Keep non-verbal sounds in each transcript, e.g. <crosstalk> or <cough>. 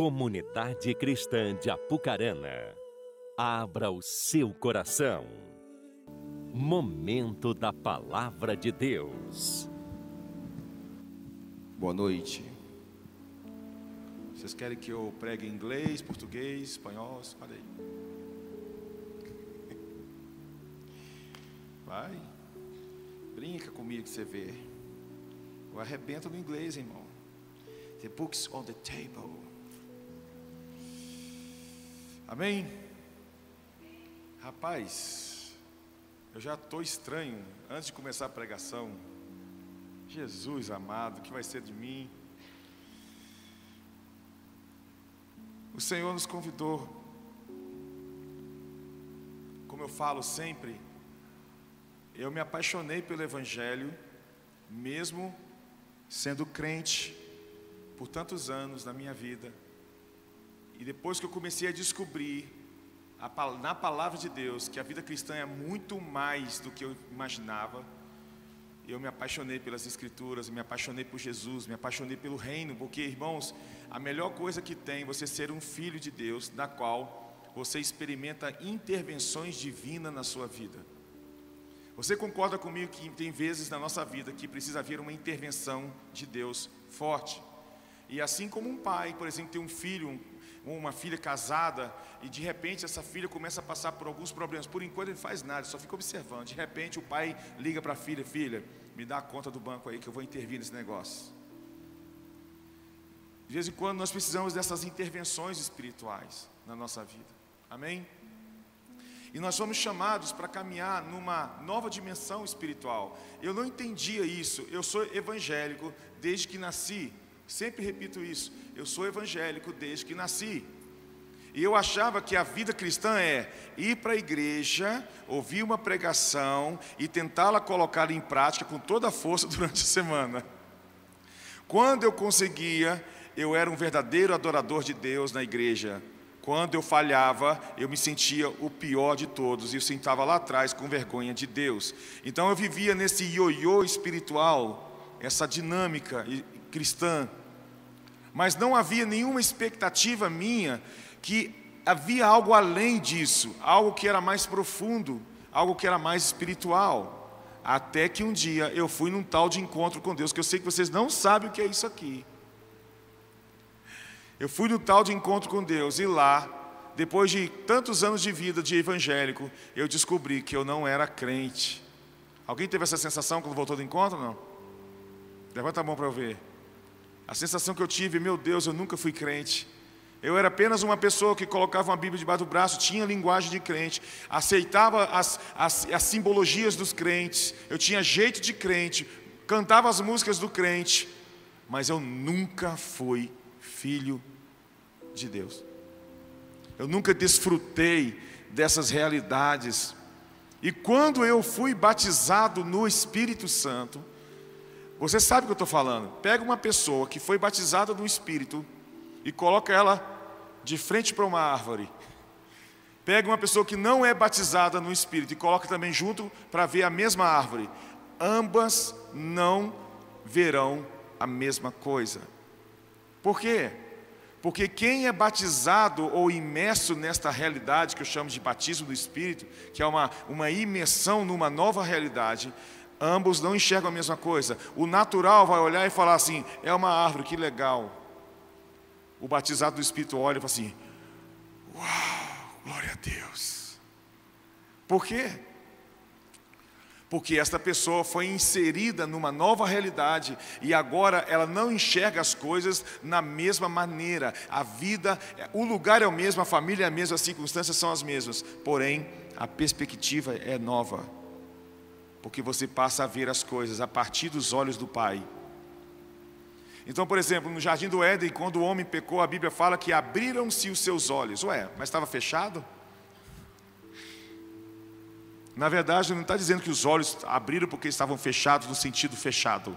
Comunidade Cristã de Apucarana, abra o seu coração. Momento da Palavra de Deus. Boa noite. Vocês querem que eu pregue em inglês, português, espanhol? Olha <laughs> aí. Vai. Brinca comigo que você vê. Eu arrebento no inglês, irmão. The books on the table. Amém? Rapaz, eu já estou estranho antes de começar a pregação. Jesus amado, o que vai ser de mim? O Senhor nos convidou, como eu falo sempre, eu me apaixonei pelo Evangelho, mesmo sendo crente por tantos anos na minha vida. E depois que eu comecei a descobrir a, na palavra de Deus que a vida cristã é muito mais do que eu imaginava, eu me apaixonei pelas Escrituras, me apaixonei por Jesus, me apaixonei pelo reino, porque, irmãos, a melhor coisa que tem é você ser um filho de Deus, da qual você experimenta intervenções divinas na sua vida. Você concorda comigo que tem vezes na nossa vida que precisa haver uma intervenção de Deus forte? E assim como um pai, por exemplo, tem um filho, uma filha casada e de repente essa filha começa a passar por alguns problemas. Por enquanto ele faz nada, só fica observando. De repente o pai liga para a filha: Filha, me dá a conta do banco aí que eu vou intervir nesse negócio. De vez em quando nós precisamos dessas intervenções espirituais na nossa vida. Amém? E nós somos chamados para caminhar numa nova dimensão espiritual. Eu não entendia isso. Eu sou evangélico desde que nasci. Sempre repito isso. Eu sou evangélico desde que nasci. E eu achava que a vida cristã é ir para a igreja, ouvir uma pregação e tentá-la colocar em prática com toda a força <laughs> durante a semana. Quando eu conseguia, eu era um verdadeiro adorador de Deus na igreja. Quando eu falhava, eu me sentia o pior de todos e eu sentava lá atrás com vergonha de Deus. Então eu vivia nesse ioiô espiritual, essa dinâmica cristã mas não havia nenhuma expectativa minha que havia algo além disso, algo que era mais profundo, algo que era mais espiritual. Até que um dia eu fui num tal de encontro com Deus, que eu sei que vocês não sabem o que é isso aqui. Eu fui no tal de encontro com Deus e lá, depois de tantos anos de vida de evangélico, eu descobri que eu não era crente. Alguém teve essa sensação quando voltou do encontro? Não? Levanta a mão para eu ver. A sensação que eu tive, meu Deus, eu nunca fui crente. Eu era apenas uma pessoa que colocava uma Bíblia debaixo do braço, tinha linguagem de crente, aceitava as, as, as simbologias dos crentes, eu tinha jeito de crente, cantava as músicas do crente, mas eu nunca fui filho de Deus. Eu nunca desfrutei dessas realidades. E quando eu fui batizado no Espírito Santo, você sabe o que eu estou falando. Pega uma pessoa que foi batizada no Espírito e coloca ela de frente para uma árvore. Pega uma pessoa que não é batizada no Espírito e coloca também junto para ver a mesma árvore. Ambas não verão a mesma coisa. Por quê? Porque quem é batizado ou imerso nesta realidade que eu chamo de batismo do Espírito, que é uma, uma imersão numa nova realidade, ambos não enxergam a mesma coisa. O natural vai olhar e falar assim: é uma árvore, que legal. O batizado do Espírito olha e fala assim: uau, glória a Deus. Por quê? Porque esta pessoa foi inserida numa nova realidade e agora ela não enxerga as coisas na mesma maneira. A vida, o lugar é o mesmo, a família é a mesma, as circunstâncias são as mesmas, porém a perspectiva é nova porque você passa a ver as coisas a partir dos olhos do Pai. Então, por exemplo, no jardim do Éden, quando o homem pecou, a Bíblia fala que abriram-se os seus olhos. Ué, mas estava fechado? Na verdade, não está dizendo que os olhos abriram porque estavam fechados no sentido fechado.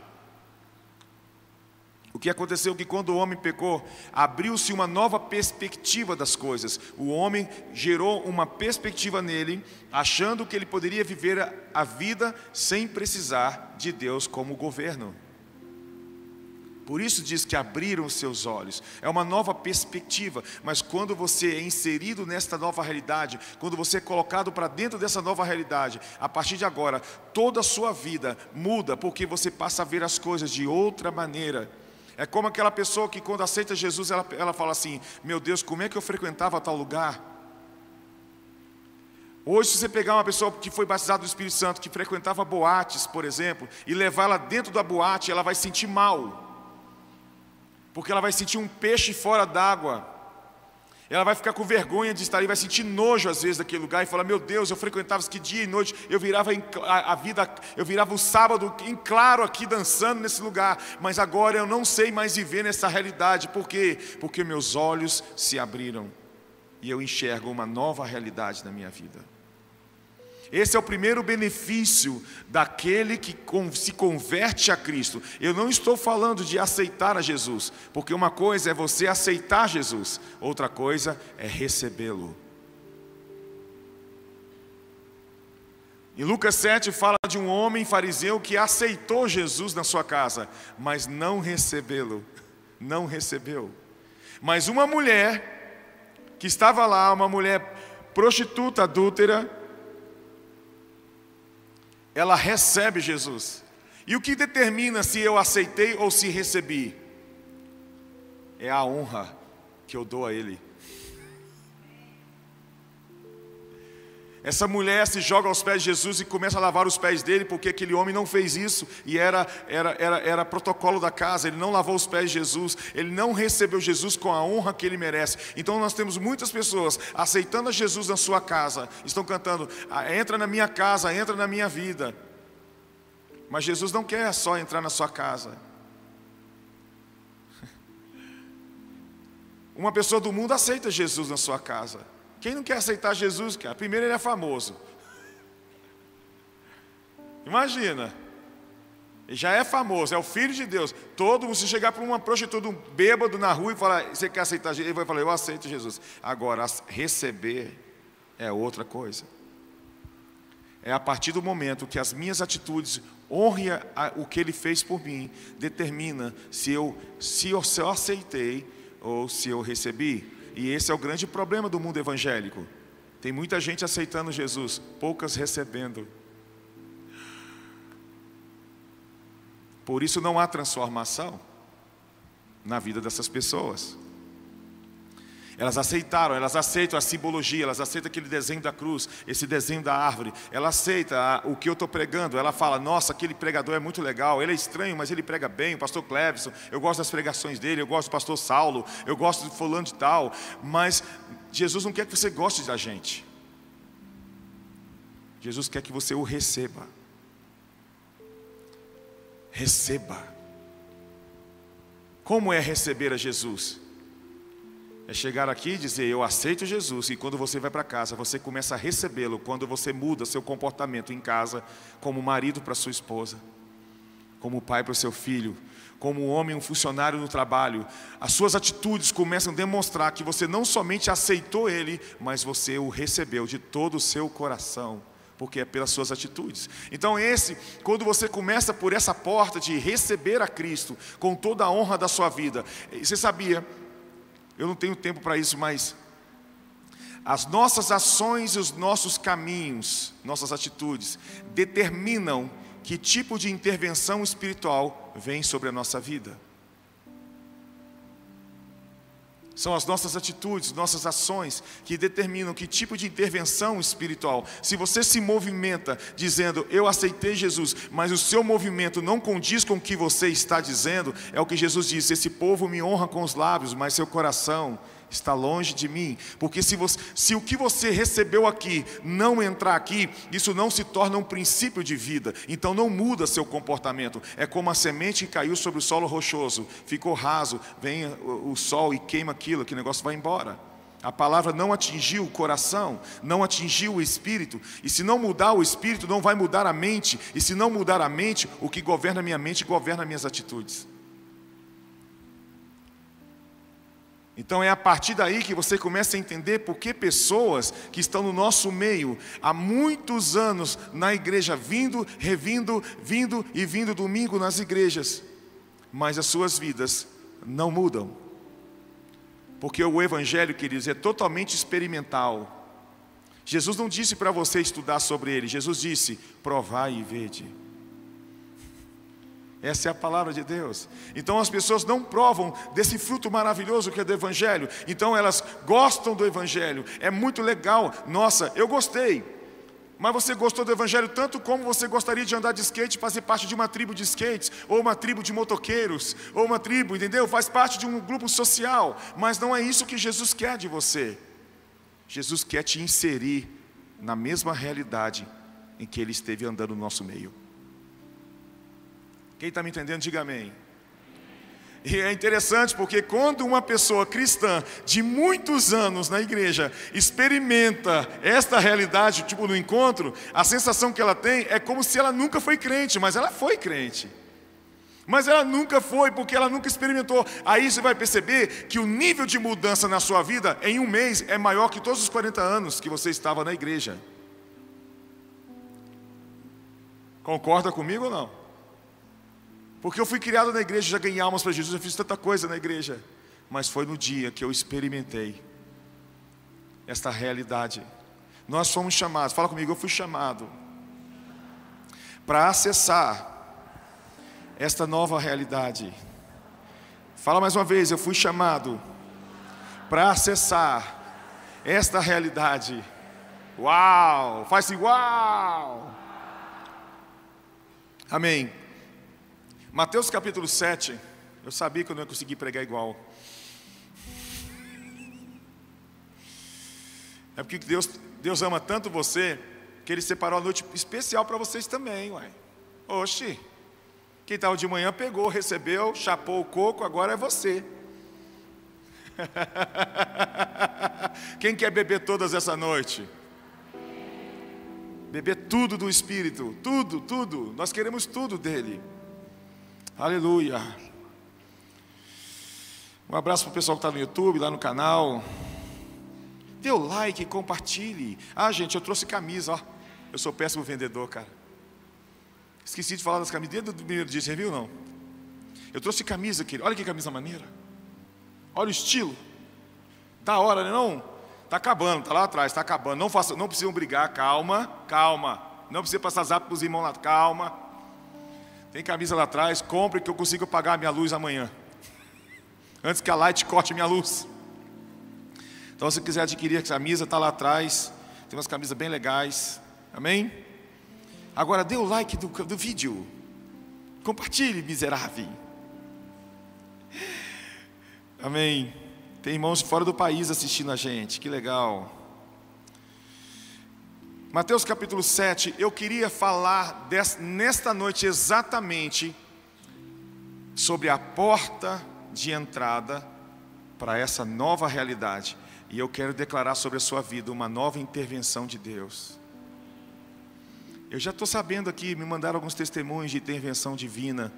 O que aconteceu é que quando o homem pecou, abriu-se uma nova perspectiva das coisas. O homem gerou uma perspectiva nele, achando que ele poderia viver a vida sem precisar de Deus como governo. Por isso diz que abriram seus olhos. É uma nova perspectiva, mas quando você é inserido nesta nova realidade, quando você é colocado para dentro dessa nova realidade, a partir de agora, toda a sua vida muda, porque você passa a ver as coisas de outra maneira. É como aquela pessoa que quando aceita Jesus, ela, ela fala assim: Meu Deus, como é que eu frequentava tal lugar? Hoje, se você pegar uma pessoa que foi batizada do Espírito Santo, que frequentava boates, por exemplo, e levar ela dentro da boate, ela vai sentir mal porque ela vai sentir um peixe fora d'água. Ela vai ficar com vergonha de estar ali, vai sentir nojo às vezes daquele lugar e falar: Meu Deus, eu frequentava isso que dia e noite, eu virava a, vida, eu virava o sábado em claro aqui dançando nesse lugar, mas agora eu não sei mais viver nessa realidade, por quê? Porque meus olhos se abriram e eu enxergo uma nova realidade na minha vida. Esse é o primeiro benefício daquele que se converte a Cristo. Eu não estou falando de aceitar a Jesus, porque uma coisa é você aceitar Jesus, outra coisa é recebê-lo. Em Lucas 7 fala de um homem fariseu que aceitou Jesus na sua casa, mas não recebê-lo, não recebeu. Mas uma mulher que estava lá, uma mulher prostituta, adúltera, ela recebe Jesus. E o que determina se eu aceitei ou se recebi? É a honra que eu dou a Ele. Essa mulher se joga aos pés de Jesus e começa a lavar os pés dele, porque aquele homem não fez isso, e era, era, era, era protocolo da casa, ele não lavou os pés de Jesus, ele não recebeu Jesus com a honra que ele merece. Então nós temos muitas pessoas aceitando a Jesus na sua casa, estão cantando: ah, entra na minha casa, entra na minha vida. Mas Jesus não quer só entrar na sua casa. <laughs> Uma pessoa do mundo aceita Jesus na sua casa. Quem não quer aceitar Jesus, cara? Primeiro ele é famoso. Imagina. Ele já é famoso, é o filho de Deus. Todo mundo, se chegar para uma prostituta, um bêbado na rua e falar, você quer aceitar Jesus? Ele vai falar, eu aceito Jesus. Agora, receber é outra coisa. É a partir do momento que as minhas atitudes honrem o que ele fez por mim, determina se eu, se eu, se eu aceitei ou se eu recebi. E esse é o grande problema do mundo evangélico. Tem muita gente aceitando Jesus, poucas recebendo. Por isso não há transformação na vida dessas pessoas. Elas aceitaram, elas aceitam a simbologia, elas aceitam aquele desenho da cruz, esse desenho da árvore. Ela aceita o que eu estou pregando. Ela fala: Nossa, aquele pregador é muito legal. Ele é estranho, mas ele prega bem. O pastor Clevison, eu gosto das pregações dele. Eu gosto do pastor Saulo. Eu gosto de fulano de tal. Mas Jesus não quer que você goste da gente. Jesus quer que você o receba. Receba. Como é receber a Jesus? É chegar aqui e dizer, eu aceito Jesus, e quando você vai para casa, você começa a recebê-lo, quando você muda seu comportamento em casa, como marido para sua esposa, como pai para o seu filho, como homem, um funcionário no trabalho, as suas atitudes começam a demonstrar que você não somente aceitou ele, mas você o recebeu de todo o seu coração porque é pelas suas atitudes. Então, esse, quando você começa por essa porta de receber a Cristo com toda a honra da sua vida, você sabia eu não tenho tempo para isso, mas as nossas ações e os nossos caminhos, nossas atitudes, determinam que tipo de intervenção espiritual vem sobre a nossa vida. São as nossas atitudes, nossas ações que determinam que tipo de intervenção espiritual. Se você se movimenta dizendo, eu aceitei Jesus, mas o seu movimento não condiz com o que você está dizendo, é o que Jesus disse: esse povo me honra com os lábios, mas seu coração está longe de mim, porque se, você, se o que você recebeu aqui não entrar aqui, isso não se torna um princípio de vida, então não muda seu comportamento. É como a semente que caiu sobre o solo rochoso, ficou raso, vem o, sol e queima aquilo, aquele negócio vai embora. A palavra não atingiu o coração, não atingiu o espírito, e se não mudar o espírito, não vai mudar a mente, e se não mudar a mente, o que governa a minha mente governa minhas atitudes. Então é a partir daí que você começa a entender por que pessoas que estão no nosso meio há muitos anos na igreja, vindo, revindo, vindo e vindo domingo nas igrejas, mas as suas vidas não mudam. Porque o Evangelho, queridos, é totalmente experimental. Jesus não disse para você estudar sobre ele, Jesus disse: provai e vede. Essa é a palavra de Deus. Então as pessoas não provam desse fruto maravilhoso que é do Evangelho. Então elas gostam do Evangelho. É muito legal. Nossa, eu gostei. Mas você gostou do Evangelho tanto como você gostaria de andar de skate, fazer parte de uma tribo de skates, ou uma tribo de motoqueiros, ou uma tribo, entendeu? Faz parte de um grupo social. Mas não é isso que Jesus quer de você. Jesus quer te inserir na mesma realidade em que ele esteve andando no nosso meio. Quem está me entendendo, diga amém. E é interessante porque quando uma pessoa cristã de muitos anos na igreja experimenta esta realidade, tipo no encontro, a sensação que ela tem é como se ela nunca foi crente, mas ela foi crente. Mas ela nunca foi porque ela nunca experimentou. Aí você vai perceber que o nível de mudança na sua vida em um mês é maior que todos os 40 anos que você estava na igreja. Concorda comigo ou não? Porque eu fui criado na igreja, já ganhei almas para Jesus, eu fiz tanta coisa na igreja. Mas foi no dia que eu experimentei esta realidade. Nós fomos chamados, fala comigo, eu fui chamado para acessar esta nova realidade. Fala mais uma vez, eu fui chamado para acessar esta realidade. Uau! Faz assim, uau! Amém. Mateus capítulo 7, eu sabia que eu não ia conseguir pregar igual. É porque Deus, Deus ama tanto você que Ele separou a noite especial para vocês também, uai. Oxi, quem estava de manhã pegou, recebeu, chapou o coco, agora é você. <laughs> Quem quer beber todas essa noite? Beber tudo do Espírito, tudo, tudo. Nós queremos tudo dele. Aleluia. Um abraço para o pessoal que está no YouTube, lá no canal. Dê o like, compartilhe. Ah, gente, eu trouxe camisa, ó. Eu sou péssimo vendedor, cara. Esqueci de falar das camisas desde o primeiro dia, você viu não? Eu trouxe camisa, querido. Olha que camisa maneira. Olha o estilo. Da hora, né não? Está acabando, está lá atrás, está acabando. Não, faça, não precisam brigar, calma, calma. Não precisa passar zap para os irmãos lá, calma. Tem camisa lá atrás, compre que eu consigo pagar a minha luz amanhã. Antes que a Light corte minha luz. Então, se quiser adquirir a camisa, está lá atrás. Tem umas camisas bem legais. Amém? Agora, dê o like do, do vídeo. Compartilhe, miserável. Amém. Tem irmãos fora do país assistindo a gente. Que legal. Mateus capítulo 7, eu queria falar desta, nesta noite exatamente sobre a porta de entrada para essa nova realidade. E eu quero declarar sobre a sua vida uma nova intervenção de Deus. Eu já estou sabendo aqui, me mandaram alguns testemunhos de intervenção divina,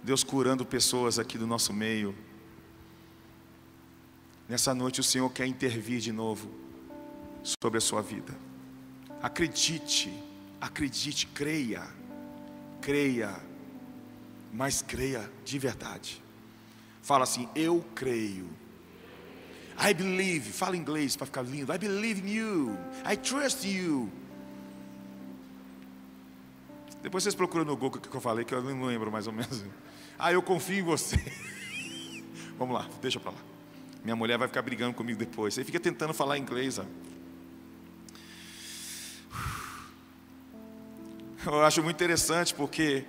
Deus curando pessoas aqui do nosso meio. Nessa noite o Senhor quer intervir de novo sobre a sua vida. Acredite, acredite, creia, creia, mas creia de verdade. Fala assim: Eu creio. I believe, fala inglês para ficar lindo. I believe in you. I trust you. Depois vocês procuram no Google o que eu falei, que eu não lembro mais ou menos. Ah, eu confio em você. <laughs> Vamos lá, deixa para lá. Minha mulher vai ficar brigando comigo depois. Você fica tentando falar inglês. Ó. Eu acho muito interessante porque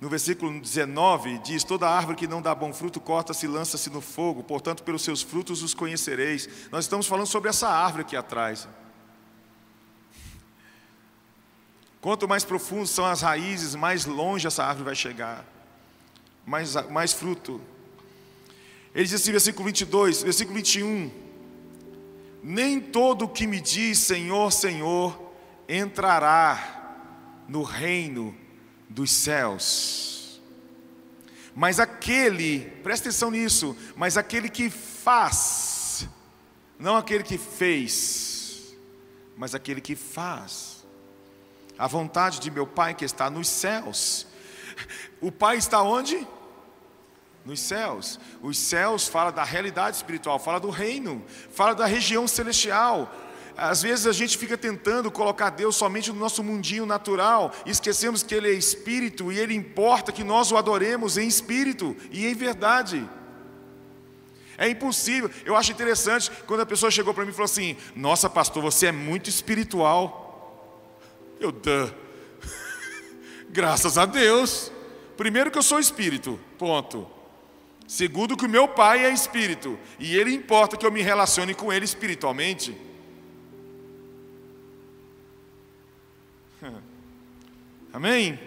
no versículo 19 diz: Toda árvore que não dá bom fruto corta-se e lança-se no fogo, portanto, pelos seus frutos os conhecereis. Nós estamos falando sobre essa árvore aqui atrás. Quanto mais profundas são as raízes, mais longe essa árvore vai chegar, mais, mais fruto. Ele diz assim, versículo 22, versículo 21: Nem todo o que me diz Senhor, Senhor entrará no reino dos céus. Mas aquele, presta atenção nisso, mas aquele que faz, não aquele que fez, mas aquele que faz, a vontade de meu Pai que está nos céus. O Pai está onde? Nos céus. Os céus fala da realidade espiritual, fala do reino, fala da região celestial. Às vezes a gente fica tentando colocar Deus somente no nosso mundinho natural, e esquecemos que Ele é espírito e Ele importa que nós o adoremos em espírito e em verdade. É impossível. Eu acho interessante quando a pessoa chegou para mim e falou assim: Nossa, pastor, você é muito espiritual. Eu, dã. <laughs> Graças a Deus. Primeiro, que eu sou espírito, ponto. Segundo, que o meu pai é espírito. E ele importa que eu me relacione com ele espiritualmente. <laughs> Amém?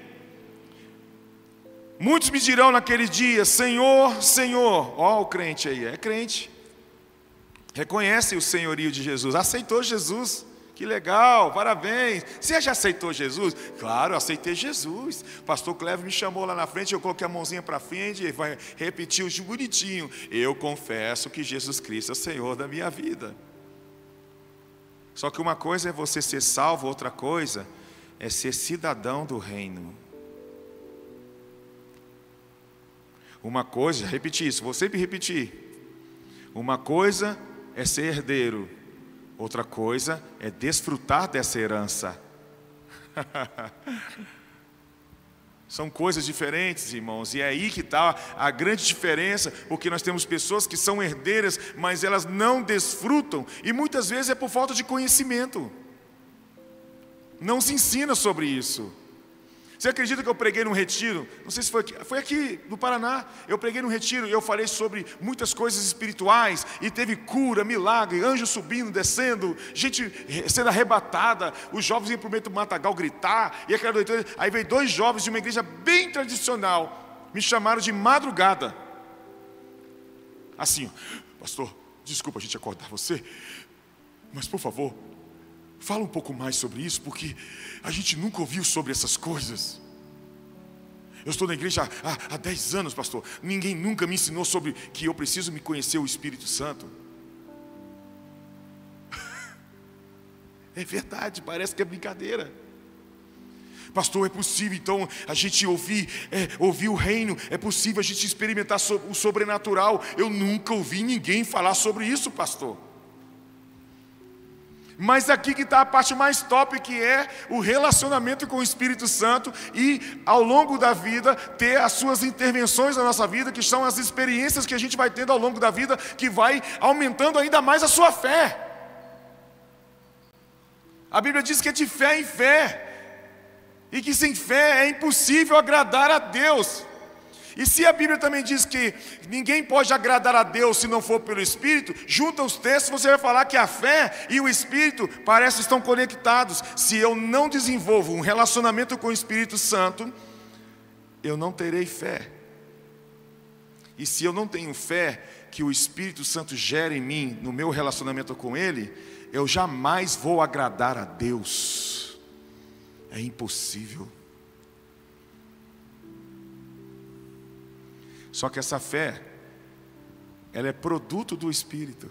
Muitos me dirão naquele dia: Senhor, Senhor. Ó, o crente aí, é crente. Reconhece o senhorio de Jesus, aceitou Jesus. Que legal, parabéns. Você já aceitou Jesus? Claro, eu aceitei Jesus. pastor Clevo me chamou lá na frente, eu coloquei a mãozinha para frente e vai repetir o bonitinho. Eu confesso que Jesus Cristo é o Senhor da minha vida. Só que uma coisa é você ser salvo, outra coisa é ser cidadão do reino. Uma coisa, <laughs> repetir isso, vou sempre repetir. Uma coisa é ser herdeiro, outra coisa é desfrutar dessa herança. <laughs> São coisas diferentes, irmãos, e é aí que está a grande diferença, porque nós temos pessoas que são herdeiras, mas elas não desfrutam, e muitas vezes é por falta de conhecimento. Não se ensina sobre isso. Você acredita que eu preguei num retiro? Não sei se foi aqui, foi aqui no Paraná. Eu preguei num retiro e eu falei sobre muitas coisas espirituais e teve cura, milagre, anjo subindo, descendo, gente sendo arrebatada. Os jovens iam para o meio do matagal gritar e aquela doideira. Aí veio dois jovens de uma igreja bem tradicional, me chamaram de madrugada. Assim, pastor, desculpa a gente acordar você, mas por favor, Fala um pouco mais sobre isso, porque a gente nunca ouviu sobre essas coisas. Eu estou na igreja há, há 10 anos, pastor. Ninguém nunca me ensinou sobre que eu preciso me conhecer o Espírito Santo. <laughs> É verdade, parece que é brincadeira. Pastor, é possível então a gente ouvir, é, ouvir o reino, é possível a gente experimentar o sobrenatural. Eu nunca ouvi ninguém falar sobre isso, pastor. Mas aqui que está a parte mais top, que é o relacionamento com o Espírito Santo e, ao longo da vida, ter as suas intervenções na nossa vida, que são as experiências que a gente vai tendo ao longo da vida, que vai aumentando ainda mais a sua fé. A Bíblia diz que é de fé em fé, e que sem fé é impossível agradar a Deus. E se a Bíblia também diz que ninguém pode agradar a Deus se não for pelo Espírito, junta os textos, você vai falar que a fé e o Espírito parecem estão conectados. Se eu não desenvolvo um relacionamento com o Espírito Santo, eu não terei fé. E se eu não tenho fé que o Espírito Santo gera em mim, no meu relacionamento com Ele, eu jamais vou agradar a Deus. É impossível. Só que essa fé, ela é produto do Espírito.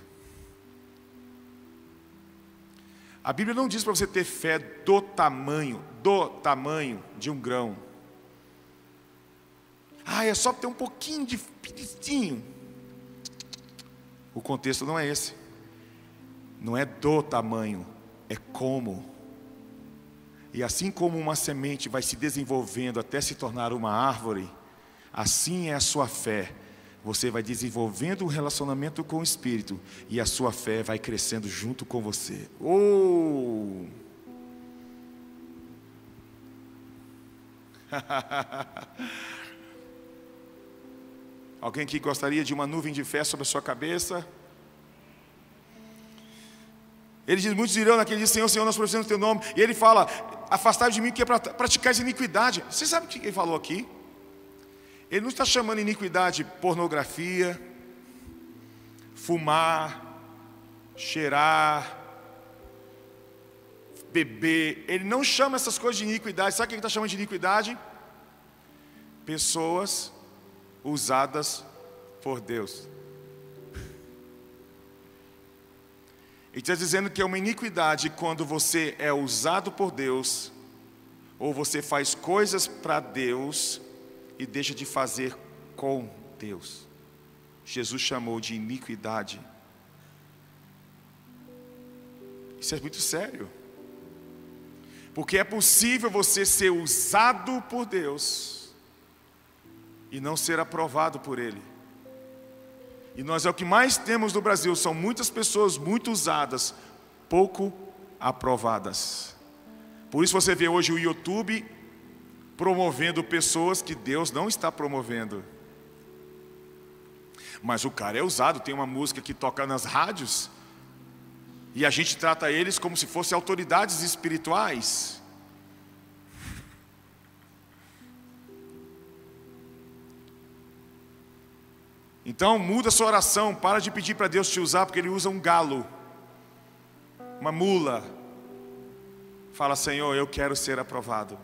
A Bíblia não diz para você ter fé do tamanho, do tamanho de um grão. Ah, é só ter um pouquinho de pitinho. O contexto não é esse. Não é do tamanho, é como. E assim como uma semente vai se desenvolvendo até se tornar uma árvore, Assim é a sua fé. Você vai desenvolvendo um relacionamento com o Espírito e a sua fé vai crescendo junto com você. Oh! <laughs> Alguém aqui gostaria de uma nuvem de fé sobre a sua cabeça? Ele diz: Muitos dirão naquele dia, Senhor, Senhor, nós professamos o teu nome. E ele fala: Afastai de mim que é para praticar iniquidade. Você sabe o que ele falou aqui? Ele não está chamando iniquidade pornografia, fumar, cheirar, beber. Ele não chama essas coisas de iniquidade. Sabe o que ele está chamando de iniquidade? Pessoas usadas por Deus. Ele está dizendo que é uma iniquidade quando você é usado por Deus, ou você faz coisas para Deus, e deixa de fazer com Deus. Jesus chamou de iniquidade. Isso é muito sério. Porque é possível você ser usado por Deus e não ser aprovado por Ele. E nós é o que mais temos no Brasil, são muitas pessoas muito usadas, pouco aprovadas. Por isso você vê hoje o YouTube promovendo pessoas que Deus não está promovendo. Mas o cara é usado, tem uma música que toca nas rádios, e a gente trata eles como se fossem autoridades espirituais. Então muda sua oração, para de pedir para Deus te usar, porque Ele usa um galo, uma mula. Fala, Senhor, eu quero ser aprovado.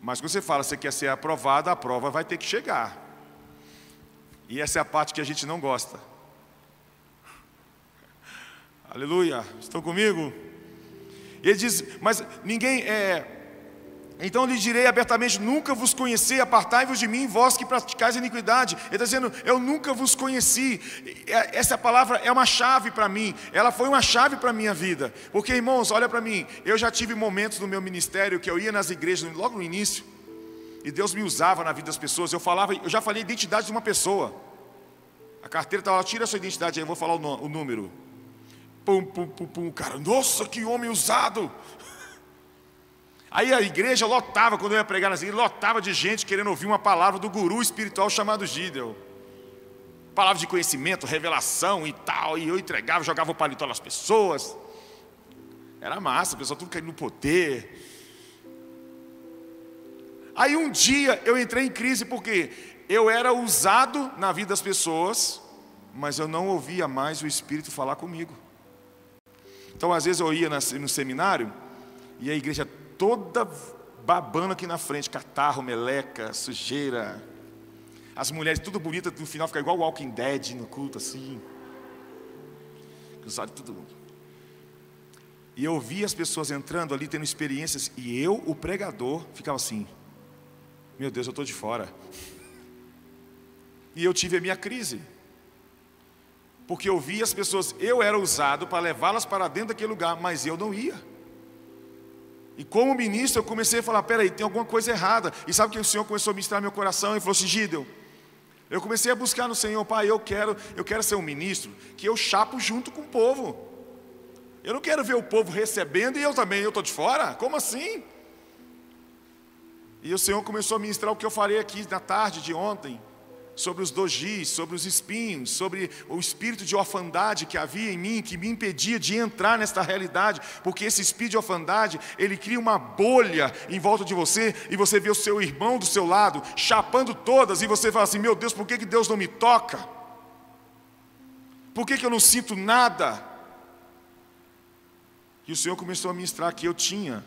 Mas quando você fala, você quer ser aprovado, a prova vai ter que chegar. E essa é a parte que a gente não gosta. <laughs> Aleluia. Estão comigo? Ele diz: Mas ninguém é. Então lhe direi abertamente: Nunca vos conheci, apartai-vos de mim, vós que praticais iniquidade. Ele está dizendo: Eu nunca vos conheci. É, essa palavra é uma chave para mim, ela foi uma chave para a minha vida. Porque, irmãos, olha para mim, eu já tive momentos no meu ministério que eu ia nas igrejas, logo no início, e Deus me usava na vida das pessoas. Eu falava, eu já falei a identidade de uma pessoa. A carteira estava lá, tira a sua identidade aí, eu vou falar o, o número. Pum, pum, pum, pum, cara, nossa, que homem usado. Aí a igreja lotava, quando eu ia pregar nas igrejas, lotava de gente querendo ouvir uma palavra do guru espiritual chamado Gideon. Palavra de conhecimento, revelação e tal. E eu entregava, jogava o paletó nas pessoas. Era massa, o pessoal tudo caindo no poder. Aí um dia eu entrei em crise porque eu era usado na vida das pessoas, mas eu não ouvia mais o Espírito falar comigo. Então, às vezes eu ia no seminário e a igreja toda babando aqui na frente, catarro, meleca, sujeira. As mulheres tudo bonitas, no final fica igual o Walking Dead no culto, assim. Os olhos tudo. E eu via as pessoas entrando ali, tendo experiências, e eu, o pregador, ficava assim: Meu Deus, eu estou de fora. E eu tive a minha crise porque eu via as pessoas, eu era usado para levá-las para dentro daquele lugar, mas eu não ia. E como ministro, eu comecei a falar: peraí, tem alguma coisa errada. E sabe que o Senhor começou a ministrar meu coração e falou assim: Gideon, eu comecei a buscar no Senhor, Pai, eu quero, eu quero ser um ministro que eu chapo junto com o povo. Eu não quero ver o povo recebendo e eu também, eu estou de fora? Como assim? E o Senhor começou a ministrar o que eu falei aqui na tarde de ontem sobre os dojis, sobre os espinhos, sobre o espírito de orfandade que havia em mim, que me impedia de entrar nesta realidade, porque esse espírito de orfandade, ele cria uma bolha em volta de você, e você vê o seu irmão do seu lado, chapando todas, e você fala assim: meu Deus, por que, que Deus não me toca? Por que, que eu não sinto nada? E o Senhor começou a ministrar que eu tinha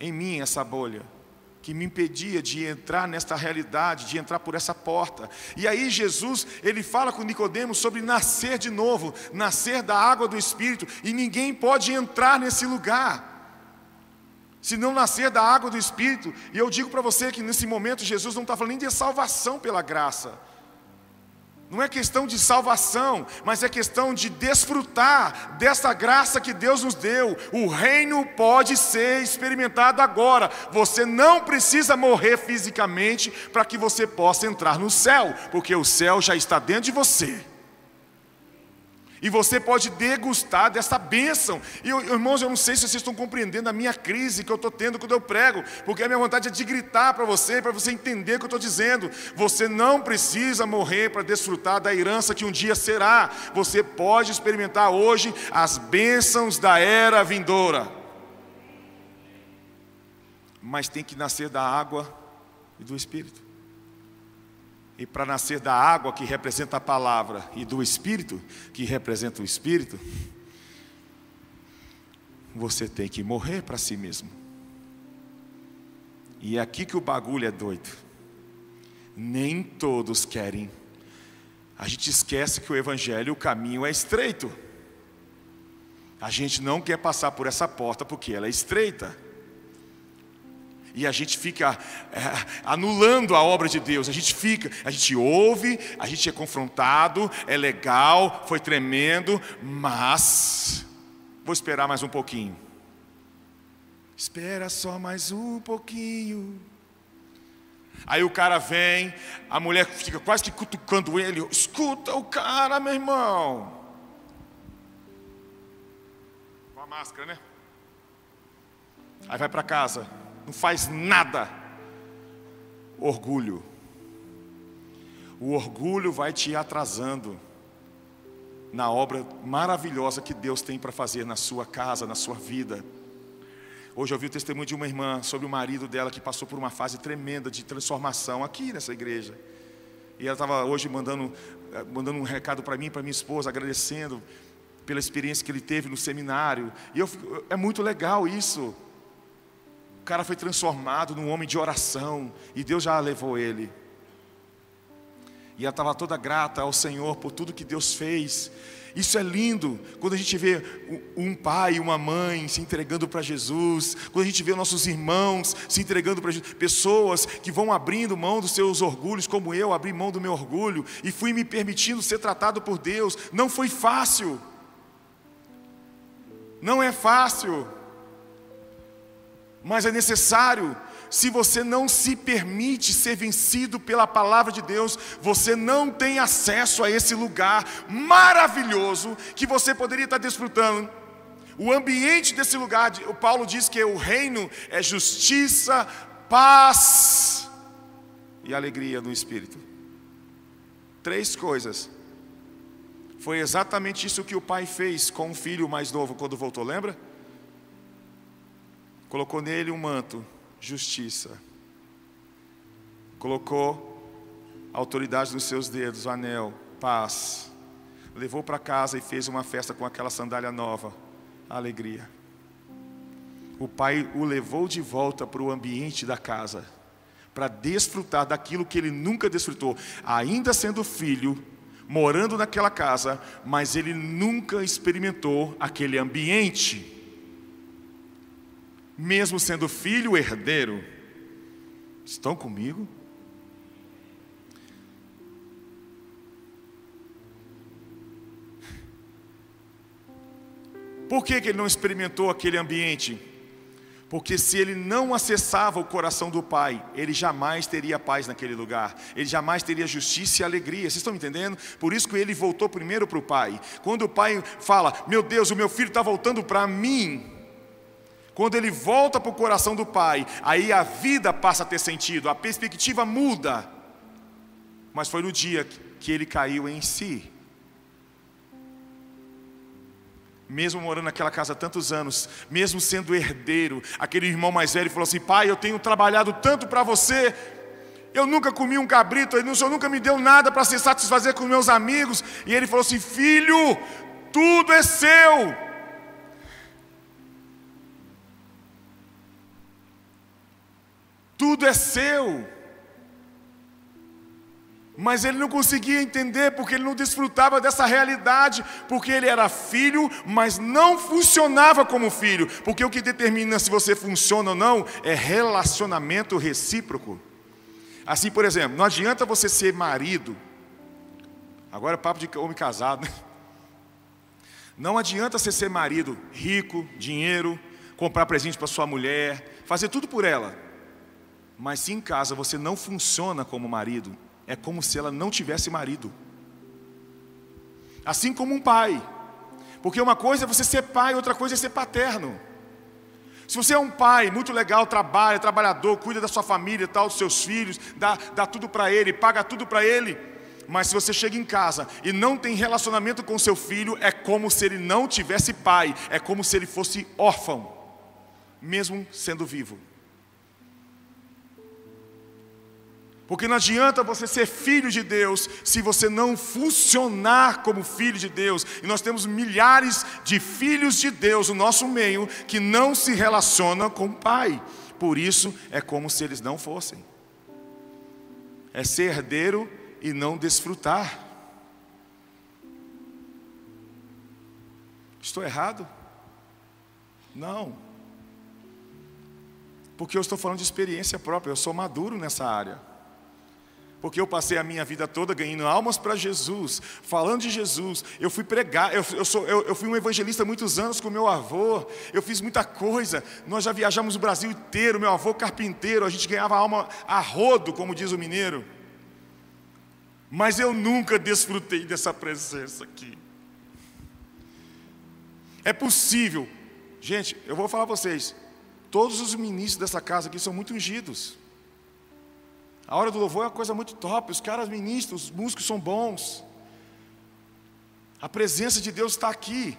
em mim essa bolha que me impedia de entrar nesta realidade, de entrar por essa porta. E aí Jesus, ele fala com Nicodemos sobre nascer de novo, nascer da água do Espírito, e ninguém pode entrar nesse lugar. Se não nascer da água do Espírito, e eu digo para você que nesse momento Jesus não está falando nem de salvação pela graça, não é questão de salvação, mas é questão de desfrutar dessa graça que Deus nos deu. O reino pode ser experimentado agora. Você não precisa morrer fisicamente para que você possa entrar no céu, porque o céu já está dentro de você. E você pode degustar dessa bênção. E irmãos, eu não sei se vocês estão compreendendo a minha crise que eu estou tendo quando eu prego, porque a minha vontade é de gritar para você, para você entender o que eu estou dizendo. Você não precisa morrer para desfrutar da herança que um dia será. Você pode experimentar hoje as bênçãos da era vindoura. Mas tem que nascer da água e do Espírito. E para nascer da água, que representa a palavra, e do Espírito, que representa o Espírito, você tem que morrer para si mesmo. E é aqui que o bagulho é doido. Nem todos querem. A gente esquece que o Evangelho, o caminho é estreito. A gente não quer passar por essa porta porque ela é estreita. E a gente fica é, anulando a obra de Deus. A gente fica, a gente ouve, a gente é confrontado, é legal, foi tremendo, mas vou esperar mais um pouquinho. Espera só mais um pouquinho. Aí o cara vem, a mulher fica quase que cutucando ele. Escuta o cara, meu irmão. Com a máscara, né? Aí vai para casa, não faz nada. Orgulho. O orgulho vai te atrasando na obra maravilhosa que Deus tem para fazer na sua casa, na sua vida. Hoje eu ouvi o testemunho de uma irmã sobre o marido dela que passou por uma fase tremenda de transformação aqui nessa igreja. E ela estava hoje mandando, eh, mandando um recado para mim para minha esposa, agradecendo pela experiência que ele teve no seminário. E eu, é muito legal isso. Cara foi transformado num homem de oração e Deus já levou ele. E ela estava toda grata ao Senhor por tudo que Deus fez. Isso é lindo quando a gente vê um pai e uma mãe se entregando para Jesus, quando a gente vê nossos irmãos se entregando para Jesus, pessoas que vão abrindo mão dos seus orgulhos, como eu abri mão do meu orgulho e fui me permitindo ser tratado por Deus. Não foi fácil, não é fácil, mas é necessário se você não se permite ser vencido pela palavra de Deus, você não tem acesso a esse lugar maravilhoso que você poderia estar desfrutando. O ambiente desse lugar, o Paulo diz que o reino é justiça, paz e alegria no espírito. Três coisas. Foi exatamente isso que o pai fez com o filho mais novo quando voltou, lembra? Colocou nele um manto justiça. Colocou autoridade nos seus dedos, o anel, paz. Levou para casa e fez uma festa com aquela sandália nova, alegria. O pai o levou de volta para o ambiente da casa, para desfrutar daquilo que ele nunca desfrutou, ainda sendo filho, morando naquela casa, mas ele nunca experimentou aquele ambiente mesmo sendo filho herdeiro. Estão comigo? Por que, que ele não experimentou aquele ambiente? Porque se ele não acessava o coração do Pai, ele jamais teria paz naquele lugar, ele jamais teria justiça e alegria. Vocês estão entendendo? Por isso que ele voltou primeiro para o Pai. Quando o Pai fala: Meu Deus, o meu filho está voltando para mim, quando ele volta para o coração do Pai, aí a vida passa a ter sentido, a perspectiva muda. Mas foi no dia que ele caiu em si. Mesmo morando naquela casa há tantos anos, mesmo sendo herdeiro, aquele irmão mais velho falou assim: Pai, eu tenho trabalhado tanto para você, eu nunca comi um cabrito, o Senhor nunca me deu nada para se satisfazer com meus amigos. E ele falou assim: Filho, tudo é seu. Tudo é seu. Mas ele não conseguia entender porque ele não desfrutava dessa realidade, porque ele era filho, mas não funcionava como filho, porque o que determina se você funciona ou não é relacionamento recíproco. Assim, por exemplo, não adianta você ser marido, agora é papo de homem casado, né? Não adianta você ser marido rico, dinheiro, comprar presente para sua mulher, fazer tudo por ela. Mas se em casa você não funciona como marido, é como se ela não tivesse marido. Assim como um pai. Porque uma coisa é você ser pai, outra coisa é ser paterno. Se você é um pai muito legal, trabalha, trabalhador, cuida da sua família, tal, dos seus filhos, dá, dá tudo para ele, paga tudo para ele, mas se você chega em casa e não tem relacionamento com seu filho, é como se ele não tivesse pai, é como se ele fosse órfão, mesmo sendo vivo. Porque não adianta você ser filho de Deus se você não funcionar como filho de Deus. E nós temos milhares de filhos de Deus no nosso meio que não se relacionam com o Pai. Por isso é como se eles não fossem. É ser herdeiro e não desfrutar. Estou errado? Não. Porque eu estou falando de experiência própria, eu sou maduro nessa área. Porque eu passei a minha vida toda ganhando almas para Jesus, falando de Jesus. Eu fui pregar, eu, eu, sou, eu, eu fui um evangelista muitos anos com meu avô. Eu fiz muita coisa. Nós já viajamos o Brasil inteiro. Meu avô carpinteiro, a gente ganhava alma a rodo, como diz o mineiro. Mas eu nunca desfrutei dessa presença aqui. É possível, gente, eu vou falar para vocês. Todos os ministros dessa casa aqui são muito ungidos. A hora do louvor é uma coisa muito top. Os caras ministram, os músicos são bons. A presença de Deus está aqui.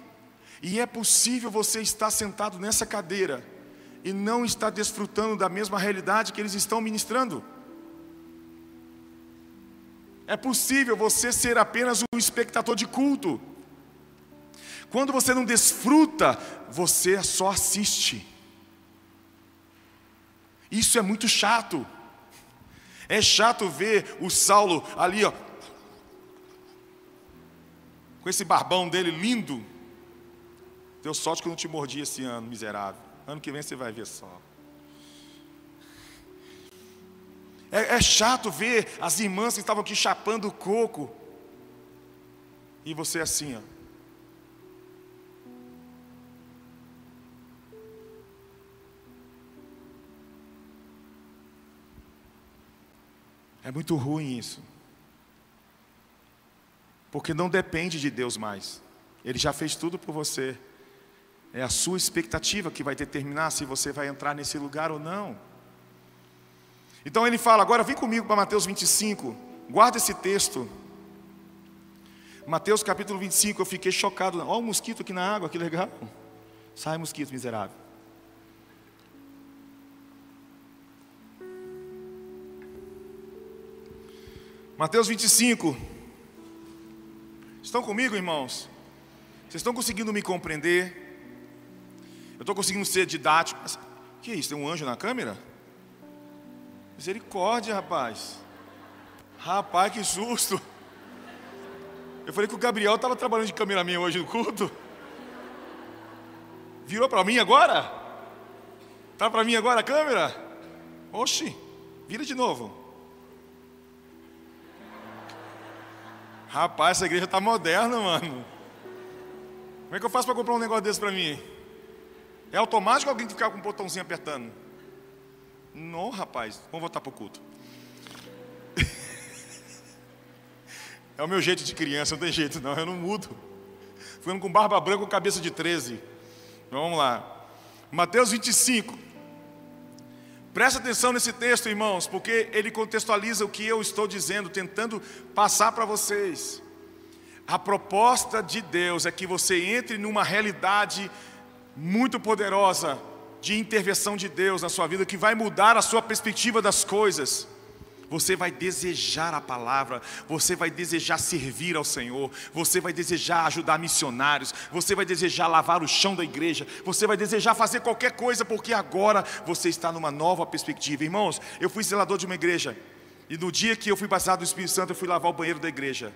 E é possível você estar sentado nessa cadeira e não estar desfrutando da mesma realidade que eles estão ministrando. É possível você ser apenas um espectador de culto. Quando você não desfruta, você só assiste. Isso é muito chato. É chato ver o Saulo ali, ó, com esse barbão dele lindo. Deu sorte que eu não te mordi esse ano, miserável. Ano que vem você vai ver só. É, é chato ver as irmãs que estavam aqui chapando o coco. E você assim, ó. É muito ruim isso. Porque não depende de Deus mais. Ele já fez tudo por você. É a sua expectativa que vai determinar se você vai entrar nesse lugar ou não. Então ele fala, agora vem comigo para Mateus 25. Guarda esse texto. Mateus capítulo 25, eu fiquei chocado. Olha o mosquito aqui na água, que legal. Sai mosquito miserável. Mateus 25. Estão comigo, irmãos? Vocês estão conseguindo me compreender? Eu estou conseguindo ser didático. Mas, que é isso? Tem um anjo na câmera? Misericórdia, rapaz. Rapaz, que susto. Eu falei que o Gabriel estava trabalhando de cameraman hoje no culto. Virou para mim agora? Tá para mim agora a câmera? Oxi, vira de novo. Rapaz, essa igreja está moderna, mano. Como é que eu faço para comprar um negócio desse para mim? É automático alguém ficar com um botãozinho apertando? Não, rapaz. Vamos voltar para o culto. <laughs> é o meu jeito de criança, não tem jeito não, eu não mudo. Fui com barba branca com cabeça de 13. Vamos lá. Mateus 25. Presta atenção nesse texto, irmãos, porque ele contextualiza o que eu estou dizendo, tentando passar para vocês. A proposta de Deus é que você entre numa realidade muito poderosa de intervenção de Deus na sua vida, que vai mudar a sua perspectiva das coisas você vai desejar a palavra, você vai desejar servir ao Senhor, você vai desejar ajudar missionários, você vai desejar lavar o chão da igreja, você vai desejar fazer qualquer coisa, porque agora você está numa nova perspectiva. Irmãos, eu fui zelador de uma igreja, e no dia que eu fui batizado do Espírito Santo, eu fui lavar o banheiro da igreja.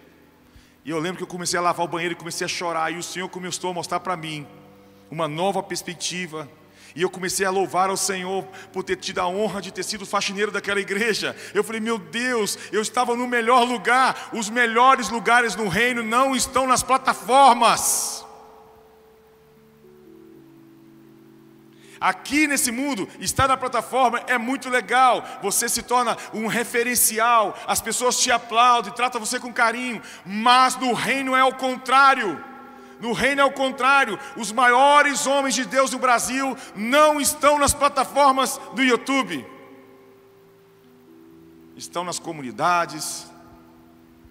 E eu lembro que eu comecei a lavar o banheiro e comecei a chorar, e o Senhor começou a mostrar para mim uma nova perspectiva e eu comecei a louvar ao Senhor por ter tido a honra de ter sido faxineiro daquela igreja. Eu falei, meu Deus, eu estava no melhor lugar. Os melhores lugares no reino não estão nas plataformas. Aqui nesse mundo, estar na plataforma é muito legal. Você se torna um referencial, as pessoas te aplaudem, tratam você com carinho. Mas no reino é o contrário. No reino é o contrário, os maiores homens de Deus do Brasil não estão nas plataformas do YouTube, estão nas comunidades,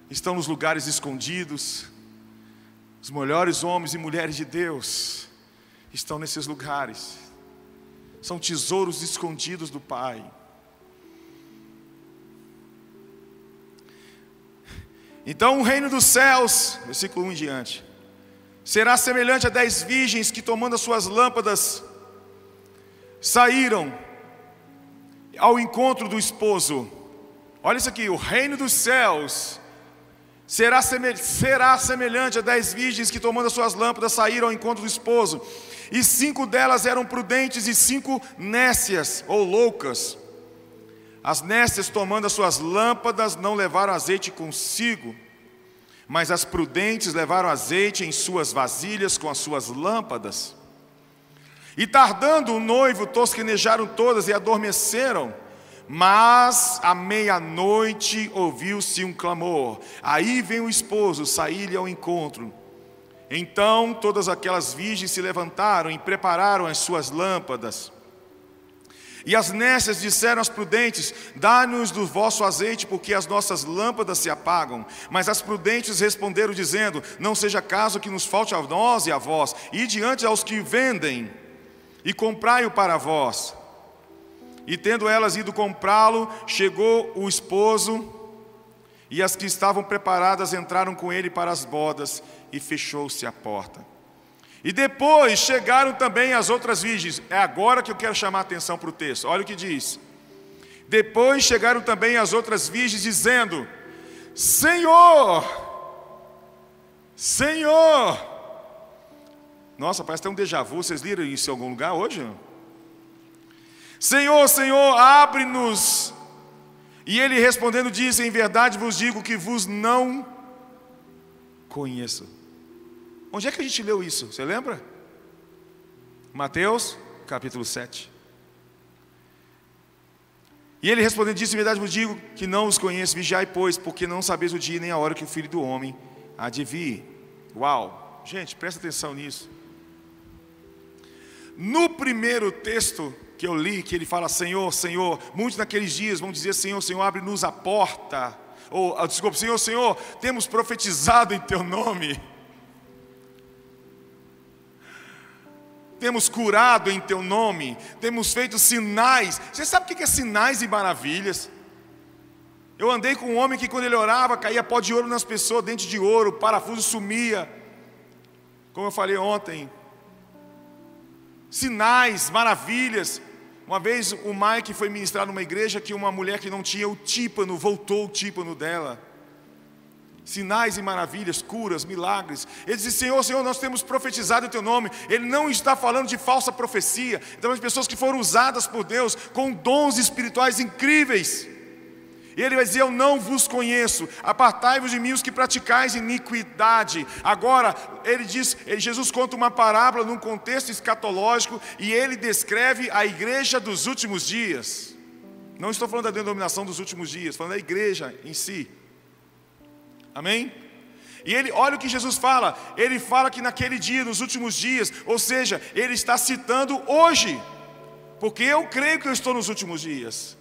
estão nos lugares escondidos. Os melhores homens e mulheres de Deus estão nesses lugares, são tesouros escondidos do Pai. Então, o reino dos céus, versículo 1 em diante será semelhante a dez virgens que, tomando as suas lâmpadas, saíram ao encontro do esposo. Olha isso aqui: o reino dos céus será, semelhante a dez virgens que, tomando as suas lâmpadas, saíram ao encontro do esposo. E cinco delas eram prudentes e cinco nécias ou loucas. As nécias, tomando as suas lâmpadas, não levaram azeite consigo, mas as prudentes levaram azeite em suas vasilhas com as suas lâmpadas. E tardando o noivo, tosquenejaram todas e adormeceram. Mas à meia-noite ouviu-se um clamor. Aí vem o esposo sair-lhe ao encontro. Então todas aquelas virgens se levantaram e prepararam as suas lâmpadas. E as nécias disseram às prudentes: Dá-nos do vosso azeite, porque as nossas lâmpadas se apagam. Mas as prudentes responderam, dizendo: Não seja caso que nos falte a nós e a vós, e diante aos que vendem, e comprai-o para vós. E tendo elas ido comprá-lo, chegou o esposo, e as que estavam preparadas entraram com ele para as bodas, e fechou-se a porta. E depois chegaram também as outras virgens. É agora que eu quero chamar a atenção para o texto. Olha o que diz. Depois chegaram também as outras virgens, dizendo: Senhor, Senhor. Nossa, parece ter um déjà vu. Vocês leram isso em algum lugar hoje? Senhor, Senhor, abre-nos. E ele respondendo disse: Em verdade vos digo que vos não conheço. Onde é que a gente leu isso? Você lembra? Mateus, capítulo 7. E ele respondendo disse: Em verdade vos digo que não os conheço, vigiai, pois, porque não sabeis o dia nem a hora que o filho do homem há de vir. Uau! Gente, presta atenção nisso. No primeiro texto que eu li, que ele fala Senhor, Senhor, muitos naqueles dias vão dizer Senhor, Senhor, abre-nos a porta. Ou, ah, desculpa, Senhor, Senhor, temos profetizado em Teu nome. Temos curado em Teu nome, temos feito sinais. Você sabe o que é sinais e maravilhas? Eu andei com um homem que quando ele orava, caía pó de ouro nas pessoas, dente de ouro, parafuso sumia. Como eu falei ontem, sinais, maravilhas. Uma vez o Mike foi ministrar numa igreja que uma mulher que não tinha o tímpano, voltou o tímpano dela. Sinais e maravilhas, curas, milagres. Ele disse: Senhor, Senhor, nós temos profetizado o teu nome. Ele não está falando de falsa profecia. Então, as pessoas que foram usadas por Deus com dons espirituais incríveis. E ele vai dizer: Eu não vos conheço, apartai-vos de mim os que praticais iniquidade. Agora, ele diz, Jesus conta uma parábola num contexto escatológico e ele descreve a igreja dos últimos dias. Não estou falando da denominação dos últimos dias, falando da igreja em si. Amém? E ele, olha o que Jesus fala, ele fala que naquele dia, nos últimos dias, ou seja, ele está citando hoje, porque eu creio que eu estou nos últimos dias.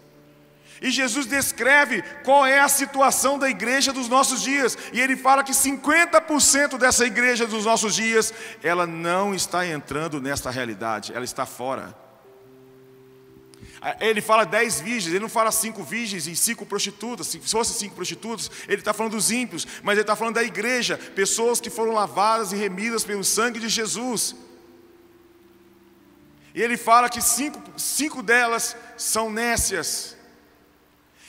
E Jesus descreve qual é a situação da igreja dos nossos dias. E ele fala que 50% dessa igreja dos nossos dias, ela não está entrando nesta realidade, ela está fora. Ele fala dez virgens, ele não fala cinco virgens e cinco prostitutas. Se fosse cinco prostitutas, ele está falando dos ímpios, mas ele está falando da igreja, pessoas que foram lavadas e remidas pelo sangue de Jesus. E ele fala que cinco, cinco delas são nécias.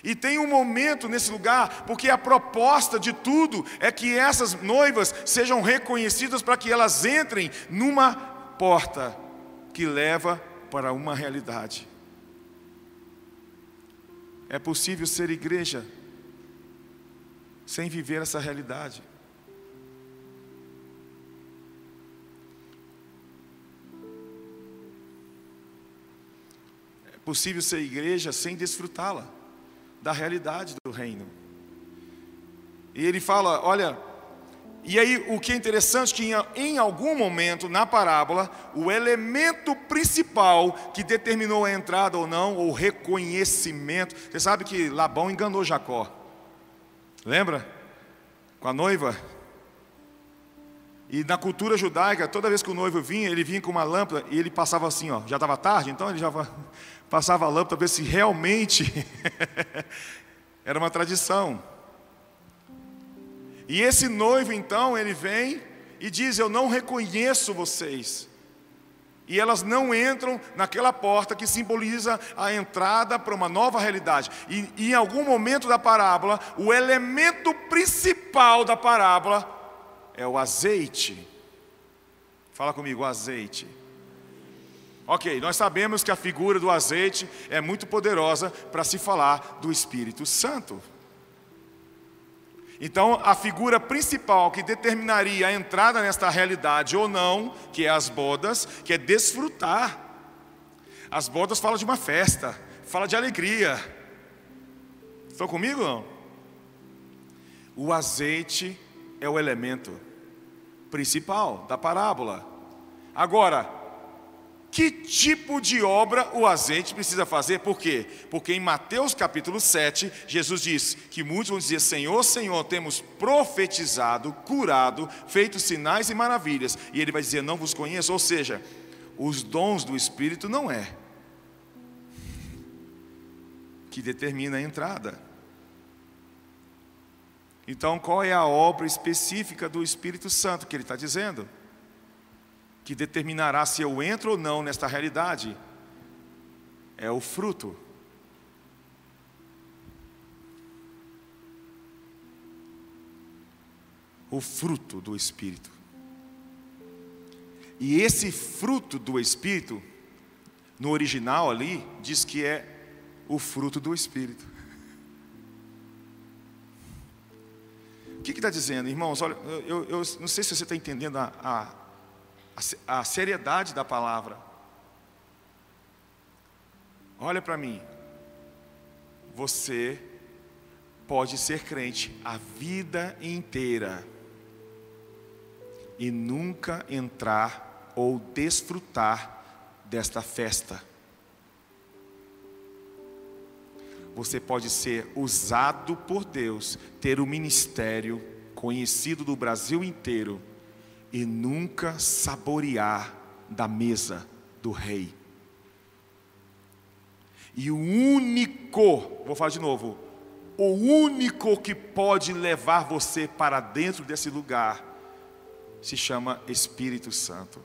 E tem um momento nesse lugar, porque a proposta de tudo é que essas noivas sejam reconhecidas para que elas entrem numa porta que leva para uma realidade. É possível ser igreja sem viver essa realidade. É possível ser igreja sem desfrutá-la da realidade do reino. E ele fala: olha, e aí o que é interessante é que em, algum momento na parábola, o elemento principal que determinou a entrada ou não, ou reconhecimento, você sabe que Labão enganou Jacó. Lembra? Com a noiva. E na cultura judaica, toda vez que o noivo vinha, ele vinha com uma lâmpada e ele passava assim, ó, já estava tarde, então ele já <laughs> passava a lâmpada para ver se realmente <laughs> era uma tradição. E esse noivo então, ele vem e diz: Eu não reconheço vocês. E elas não entram naquela porta que simboliza a entrada para uma nova realidade. E, em algum momento da parábola, o elemento principal da parábola é o azeite. Fala comigo, azeite. Ok, nós sabemos que a figura do azeite é muito poderosa para se falar do Espírito Santo. Então, a figura principal que determinaria a entrada nesta realidade ou não, que é as bodas, que é desfrutar. As bodas falam de uma festa, fala de alegria. Estão comigo não? O azeite é o elemento principal da parábola. Agora, que tipo de obra o azeite precisa fazer? Por quê? Porque em Mateus capítulo 7, Jesus diz que muitos vão dizer: Senhor, Senhor, temos profetizado, curado, feito sinais e maravilhas. E ele vai dizer: Não vos conheço. Ou seja, os dons do Espírito não é que determina a entrada. Então, qual é a obra específica do Espírito Santo que ele está dizendo? Que determinará se eu entro ou não nesta realidade é o fruto. O fruto do Espírito. E esse fruto do Espírito, no original ali, diz que é o fruto do Espírito. O que está dizendo, irmãos? Olha, eu, eu, não sei se você está entendendo a, a a, seriedade da palavra. Olha para mim. Você pode ser crente a vida inteira e nunca entrar ou desfrutar desta festa. Você pode ser usado por Deus, ter o um ministério conhecido do Brasil inteiro e nunca saborear da mesa do rei. E o único, vou falar de novo, o único que pode levar você para dentro desse lugar se chama Espírito Santo.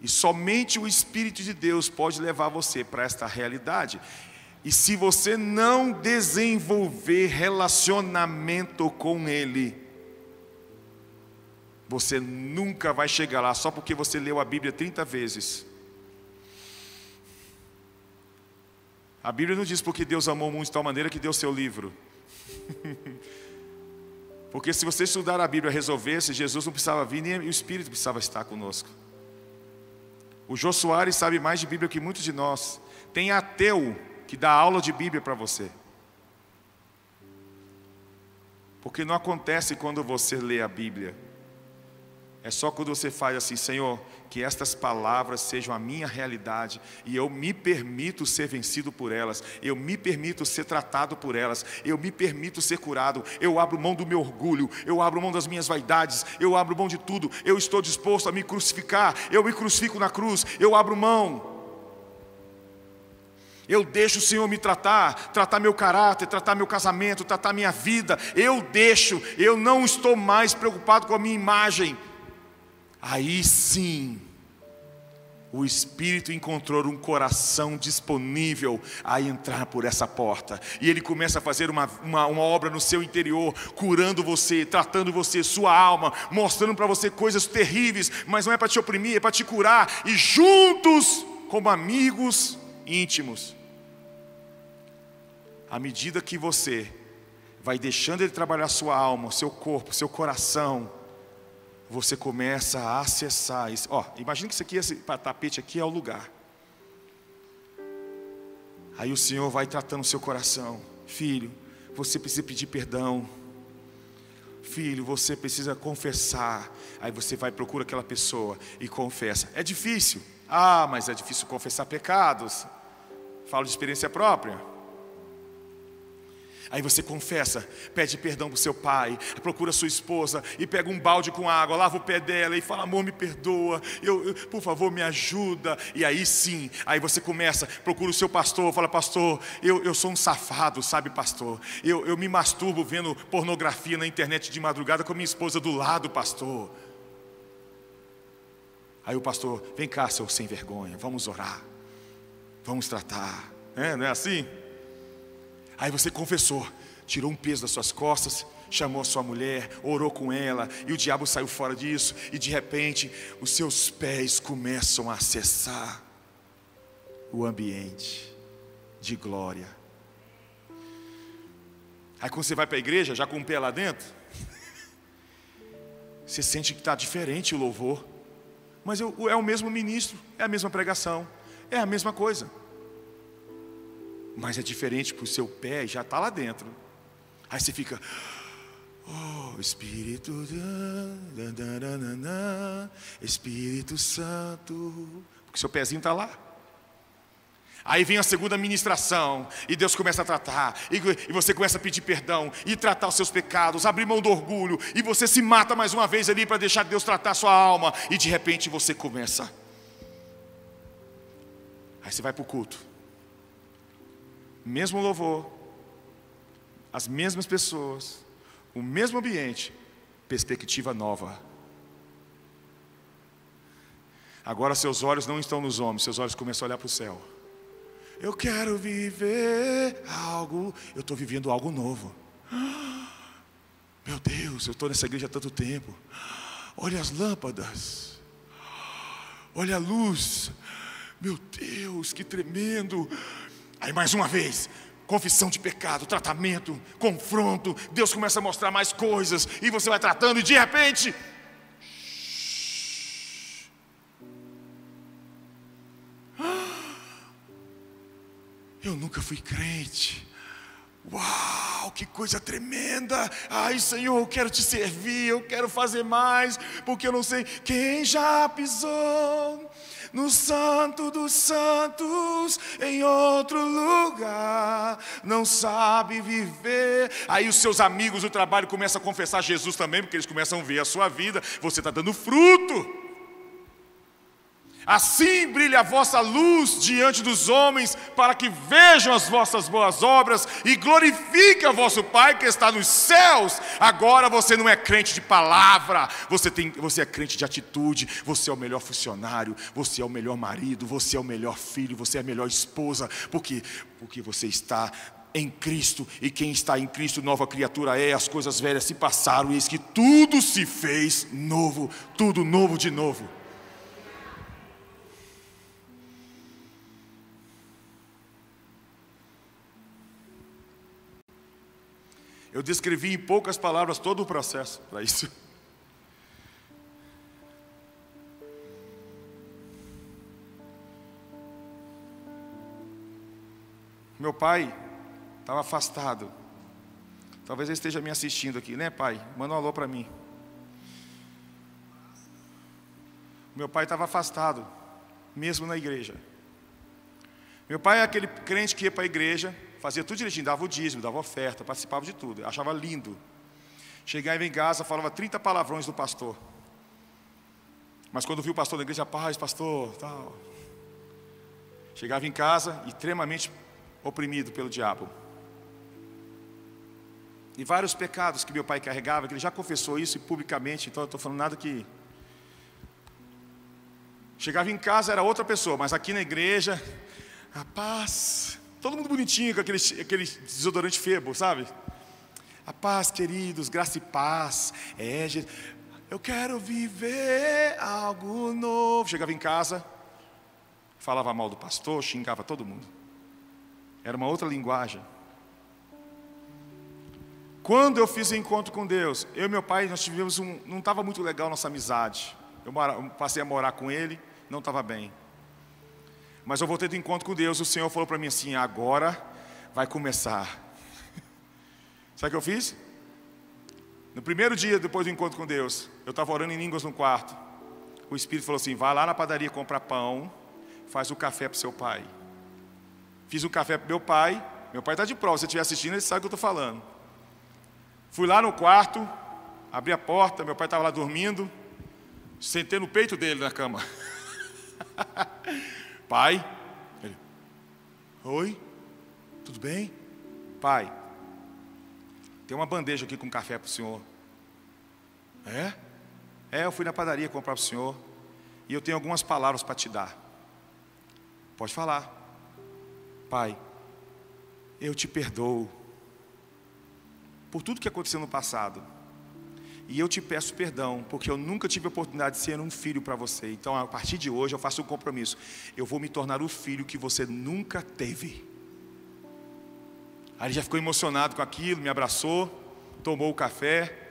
E somente o Espírito de Deus pode levar você para esta realidade. E se você não desenvolver relacionamento com Ele, você nunca vai chegar lá só porque você leu a Bíblia 30 vezes. A Bíblia não diz porque Deus amou o mundo de tal maneira que deu seu livro. <laughs> porque se você estudar a Bíblia resolvesse, Jesus não precisava vir, nem o Espírito precisava estar conosco. O Jô Soares sabe mais de Bíblia que muitos de nós. Tem ateu que dá aula de Bíblia para você. Porque não acontece quando você lê a Bíblia. É só quando você faz assim, Senhor, que estas palavras sejam a minha realidade e eu me permito ser vencido por elas, eu me permito ser tratado por elas, eu me permito ser curado, eu abro mão do meu orgulho, eu abro mão das minhas vaidades, eu abro mão de tudo, eu estou disposto a me crucificar, eu me crucifico na cruz, eu abro mão. Eu deixo o Senhor me tratar, tratar meu caráter, tratar meu casamento, tratar minha vida. Eu deixo, eu não estou mais preocupado com a minha imagem. Aí sim, o Espírito encontrou um coração disponível a entrar por essa porta. E ele começa a fazer uma, uma, uma obra no seu interior, curando você, tratando você, sua alma, mostrando para você coisas terríveis, mas não é para te oprimir, é para te curar. E juntos, como amigos íntimos, à medida que você vai deixando Ele trabalhar sua alma, seu corpo, seu coração, você começa a acessar isso. Ó, imagina que isso aqui, esse tapete aqui é o lugar. Aí o Senhor vai tratando o seu coração. Filho, você precisa pedir perdão. Filho, você precisa confessar. Aí você vai procura aquela pessoa e confessa. É difícil. Ah, mas é difícil confessar pecados. Falo de experiência própria. Aí você confessa, pede perdão para seu pai, procura sua esposa e pega um balde com água, lava o pé dela e fala: amor, me perdoa, eu, eu, por favor, me ajuda. E aí sim, aí você começa, procura o seu pastor, fala: pastor, eu, eu sou um safado, sabe, pastor? Eu, eu me masturbo vendo pornografia na internet de madrugada com a minha esposa do lado, pastor. Aí o pastor, vem cá, seu sem vergonha, vamos orar, vamos tratar. É, não é assim? Aí você confessou, tirou um peso das suas costas, chamou a sua mulher, orou com ela, e o diabo saiu fora disso, e de repente os seus pés começam a acessar o ambiente de glória. Aí quando você vai para a igreja, já com o pé lá dentro, <laughs> você sente que está diferente o louvor. Mas é o mesmo ministro, é a mesma pregação, é a mesma coisa. Mas é diferente para o seu pé já está lá dentro. Aí você fica, oh Espírito, Espírito Santo, porque seu pezinho está lá. Aí vem a segunda ministração, e Deus começa a tratar, e, e, você começa a pedir perdão, e tratar os seus pecados, abrir mão do orgulho, e você se mata mais uma vez ali para deixar Deus tratar a sua alma, e de repente você começa. Aí você vai para o culto, mesmo louvor, as mesmas pessoas, o mesmo ambiente, perspectiva nova. Agora seus olhos não estão nos homens, seus olhos começam a olhar para o céu. Eu quero viver algo, eu estou vivendo algo novo. Meu Deus, eu estou nessa igreja há tanto tempo. Olha as lâmpadas, olha a luz. Meu Deus, que tremendo. Aí mais uma vez, confissão de pecado, tratamento, confronto. Deus começa a mostrar mais coisas e você vai tratando e de repente Eu nunca fui crente. Uau, que coisa tremenda! Ai, Senhor, eu quero te servir, eu quero fazer mais, porque eu não sei quem já pisou no Santo dos Santos em outro lugar, não sabe viver. Aí os seus amigos do trabalho começam a confessar Jesus também, porque eles começam a ver a sua vida, você está dando fruto. Assim brilha a vossa luz diante dos homens, para que vejam as vossas boas obras e glorifiquem a vosso Pai que está nos céus. Agora você não é crente de palavra, você, tem, você é crente de atitude, você é o melhor funcionário, você é o melhor marido, você é o melhor filho, você é a melhor esposa, porque, porque você está em Cristo, e quem está em Cristo, nova criatura é, as coisas velhas se passaram, e eis que tudo se fez novo, tudo novo de novo. Eu descrevi em poucas palavras todo o processo para isso. Meu pai estava afastado. Talvez ele esteja me assistindo aqui, né, pai? Manda um alô para mim. Meu pai estava afastado, mesmo na igreja. Meu pai é aquele crente que ia para a igreja, Fazia tudo direitinho, dava o dízimo, dava oferta, participava de tudo. Achava lindo. Chegava em casa, falava 30 palavrões do pastor. Mas quando viu o pastor da igreja, paz, pastor, tal. Chegava em casa, extremamente oprimido pelo diabo. E vários pecados que meu pai carregava, que ele já confessou isso publicamente, então eu estou falando nada que. Chegava em casa, era outra pessoa, mas aqui na igreja, a paz, Todo mundo bonitinho com aquele, aquele desodorante febo, sabe? A paz, queridos, graça e paz. É, eu quero viver algo novo. Chegava em casa, falava mal do pastor, xingava todo mundo. Era uma outra linguagem. Quando eu fiz o encontro com Deus, eu e meu pai, nós tivemos um. Não estava muito legal nossa amizade. Eu passei a morar com ele, não estava bem. Mas eu voltei do encontro com Deus, o Senhor falou para mim assim: agora vai começar. <laughs> Sabe o que eu fiz? No primeiro dia depois do encontro com Deus, eu estava orando em línguas no quarto. O Espírito falou assim: vai lá na padaria comprar pão, faz o café para seu pai. Fiz um café para meu pai. Meu pai está de prova, se estiver assistindo, ele sabe o que eu estou falando. Fui lá no quarto, abri a porta, meu pai estava lá dormindo, sentei no peito dele na cama. <laughs> Pai, ele, oi, tudo bem? Pai, tem uma bandeja aqui com café para o senhor. É? É, eu fui na padaria comprar para o senhor. E eu tenho algumas palavras para te dar. Pode falar. Pai, eu te perdoo por tudo que aconteceu no passado. E eu te peço perdão, porque eu nunca tive a oportunidade de ser um filho para você. Então, a partir de hoje, eu faço um compromisso. Eu vou me tornar o filho que você nunca teve. Aí ele já ficou emocionado com aquilo, me abraçou, tomou o café,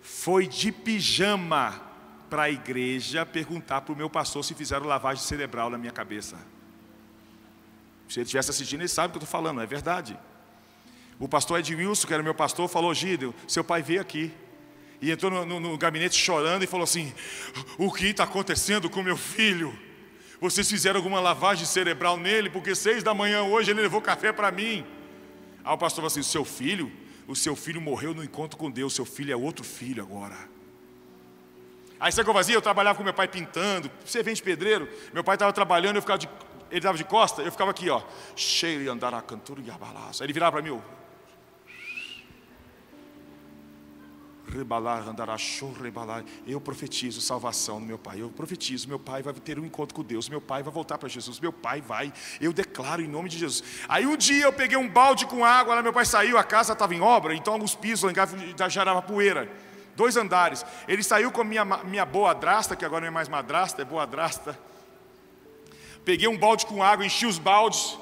foi de pijama para a igreja perguntar para o meu pastor se fizeram lavagem cerebral na minha cabeça. Se ele estivesse assistindo, ele sabe o que eu estou falando, é verdade. O pastor Ed Wilson, que era meu pastor, falou: Gideon, seu pai veio aqui. E entrou no, no, no gabinete chorando e falou assim: O que está acontecendo com meu filho? Vocês fizeram alguma lavagem cerebral nele? Porque seis da manhã hoje ele levou café para mim. Aí o pastor falou assim: Seu filho? O seu filho morreu no encontro com Deus. Seu filho é outro filho agora. Aí sabe o que eu fazia? Eu trabalhava com meu pai pintando. De pedreiro? Meu pai estava trabalhando, eu ficava de, ele estava de costa, eu ficava aqui, ó. Cheio de andar a cantura e a Aí ele virava para mim, rebalar, Eu profetizo salvação no meu pai. Eu profetizo, meu pai vai ter um encontro com Deus. Meu pai vai voltar para Jesus. Meu pai vai. Eu declaro em nome de Jesus. Aí um dia eu peguei um balde com água, lá meu pai saiu, a casa estava em obra, então os pisos lá em já era poeira. Dois andares. Ele saiu com minha, minha boa drasta, que agora não é mais madrasta, é boa drasta. Peguei um balde com água, enchi os baldes.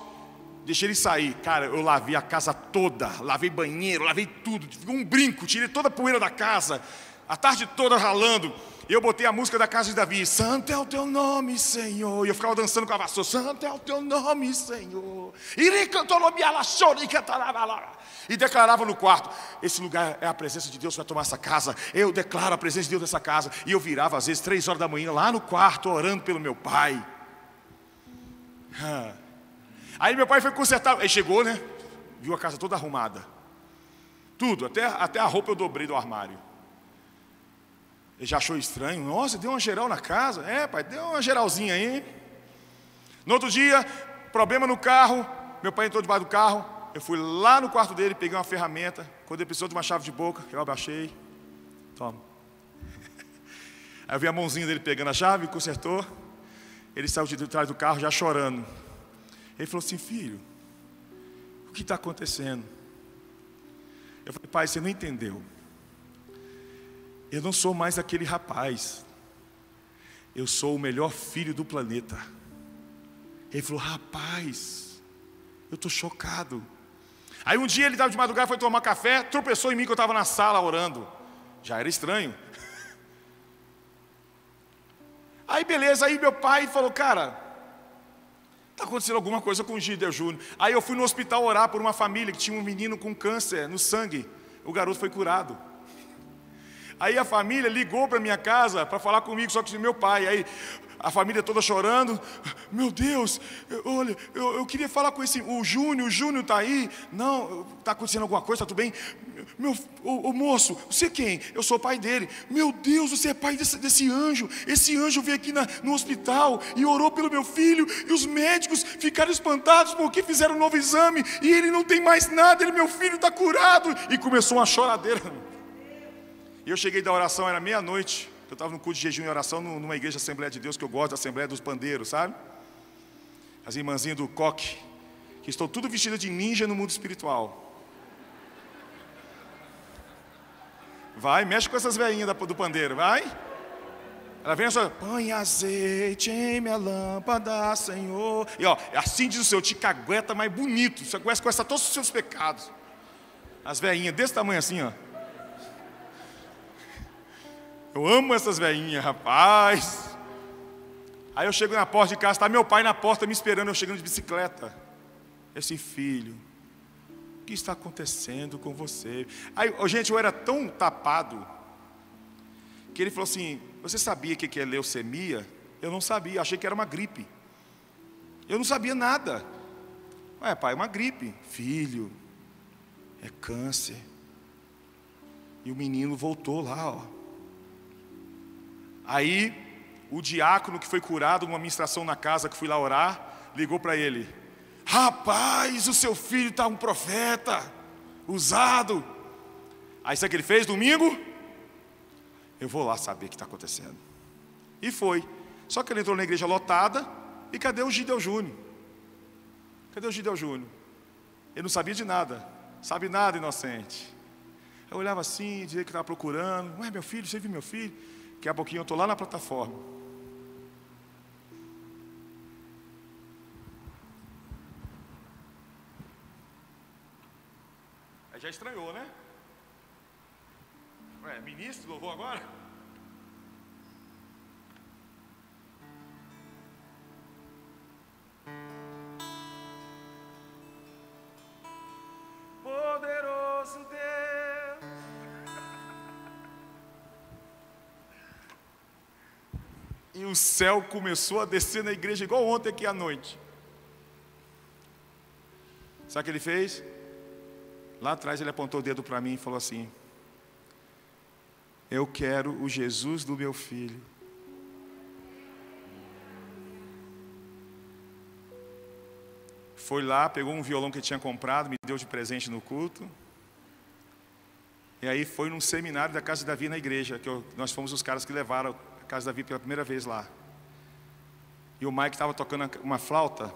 Deixei ele sair. Cara, eu lavei a casa toda, lavei banheiro, lavei tudo. Ficou um brinco, tirei toda a poeira da casa. A tarde toda ralando. Eu botei a música da casa de Davi. Santo é o teu nome, Senhor. E eu ficava dançando com a vassoura. Santo é o teu nome, Senhor. E declarava no quarto: Esse lugar é a presença de Deus que vai tomar essa casa. Eu declaro a presença de Deus nessa casa. E eu virava, às vezes, três horas da manhã, lá no quarto, orando pelo meu pai. Ah. Aí meu pai foi consertar, ele chegou, né? Viu a casa toda arrumada. Tudo, até, até a roupa eu dobrei do armário. Ele já achou estranho. Nossa, deu uma geral na casa. É, pai, deu uma geralzinha aí. No outro dia, problema no carro. Meu pai entrou debaixo do carro. Eu fui lá no quarto dele, peguei uma ferramenta. Quando ele precisou de uma chave de boca, eu abaixei. Toma. Aí eu vi a mãozinha dele pegando a chave, consertou. Ele saiu de trás do carro já chorando. Ele falou assim: Filho, o que está acontecendo? Eu falei: Pai, você não entendeu. Eu não sou mais aquele rapaz. Eu sou o melhor filho do planeta. Ele falou: Rapaz, eu estou chocado. Aí um dia ele estava de madrugada, foi tomar café, tropeçou em mim que eu estava na sala orando. Já era estranho. <laughs> Aí beleza, aí meu pai falou, cara, Está acontecendo alguma coisa com o Gideon Júnior. Aí eu fui no hospital orar por uma família que tinha um menino com câncer no sangue. O garoto foi curado. Aí a família ligou para minha casa para falar comigo, só que meu pai. Aí a família toda chorando. Meu Deus, olha, eu, eu queria falar com esse, o Júnior, o Júnior está aí. Não, está acontecendo alguma coisa, está tudo bem? Meu, o, moço, você quem? Eu sou pai dele. Meu Deus, você é pai desse, desse anjo. Esse anjo veio aqui na, no hospital e orou pelo meu filho. E os médicos ficaram espantados porque fizeram um novo exame. E ele não tem mais nada, ele, meu filho, está curado. E começou uma choradeira. E eu cheguei da oração, era meia-noite. Eu estava no culto de jejum e oração numa igreja Assembleia de Deus, que eu gosto da Assembleia dos Pandeiros, sabe? As irmãzinhas do coque, que estão tudo vestidas de ninja no mundo espiritual. Vai, mexe com essas velhinhas do pandeiro, vai. Ela vem só, põe azeite em minha lâmpada, Senhor. E ó, assim diz o Senhor, te cagueta mais bonito. Você conhece, conhece todos os seus pecados. As velhinhas desse tamanho assim, ó. Eu amo essas velhinhas, rapaz. Aí eu chego na porta de casa, está meu pai na porta me esperando, eu chegando de bicicleta. Esse filho, que está acontecendo com você? Aí, gente, eu era tão tapado que ele falou assim: Você sabia o que é leucemia? Eu não sabia, achei que era uma gripe. Eu não sabia nada. Ué, pai, é uma gripe. Filho, é câncer. E o menino voltou lá, ó. Aí, o diácono que foi curado numa ministração na casa, que fui lá orar, ligou para ele: Rapaz, o seu filho está um profeta, usado. Aí sabe o que ele fez domingo? Eu vou lá saber o que está acontecendo. E foi. Só que ele entrou na igreja lotada, e cadê o Gideu Júnior? Cadê o Gideu Júnior? Ele não sabia de nada, sabe nada, inocente. Eu olhava assim, dizia que estava procurando. Ué, meu filho, você viu meu filho? Daqui a pouquinho eu estou lá na plataforma. Já estranhou, né? Ué, ministro, louvou agora? Poderoso Deus. <laughs> E o céu começou a descer na igreja igual ontem aqui à noite. Sabe o que ele fez? Lá atrás ele apontou o dedo para mim e falou assim: Eu quero o Jesus do meu filho. Foi lá, pegou um violão que tinha comprado, me deu de presente no culto. E aí foi num seminário da Casa Davi na igreja, que eu, nós fomos os caras que levaram a Casa Davi pela primeira vez lá. E o Mike estava tocando uma flauta,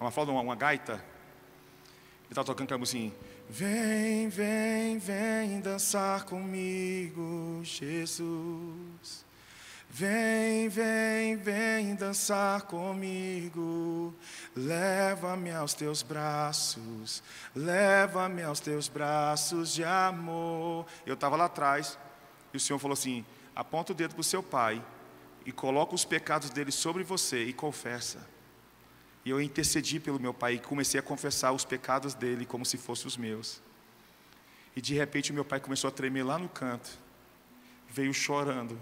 uma flauta, uma, uma gaita. Ele estava tocando aquela assim: Vem, vem, vem dançar comigo, Jesus. Vem, vem, vem dançar comigo. Leva-me aos teus braços, leva-me aos teus braços de amor. Eu estava lá atrás e o Senhor falou assim: aponta o dedo para o seu pai e coloca os pecados dele sobre você e confessa. E eu intercedi pelo meu pai e comecei a confessar os pecados dele como se fossem os meus. E de repente o meu pai começou a tremer lá no canto, veio chorando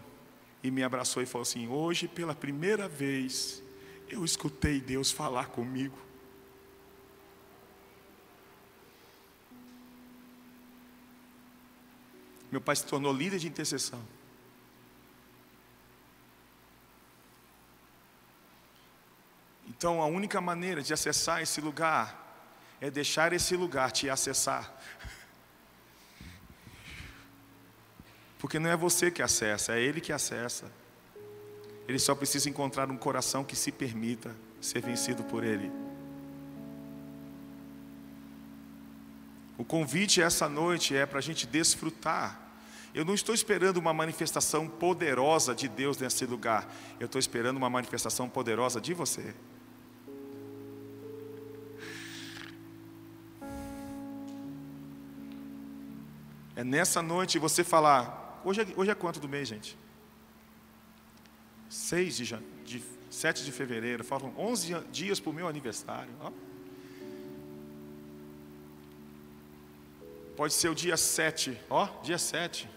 e me abraçou e falou assim: Hoje, pela primeira vez, eu escutei Deus falar comigo. Meu pai se tornou líder de intercessão. Então, a única maneira de acessar esse lugar é deixar esse lugar te acessar. Porque não é você que acessa, é Ele que acessa. Ele só precisa encontrar um coração que se permita ser vencido por Ele. O convite essa noite é para a gente desfrutar. Eu não estou esperando uma manifestação poderosa de Deus nesse lugar. Eu estou esperando uma manifestação poderosa de você. É nessa noite você falar: Hoje é, hoje é quanto do mês, gente? 6 de, de 7 de fevereiro, faltam 11 dias para o meu aniversário. Ó. Pode ser o dia 7, ó, dia 7.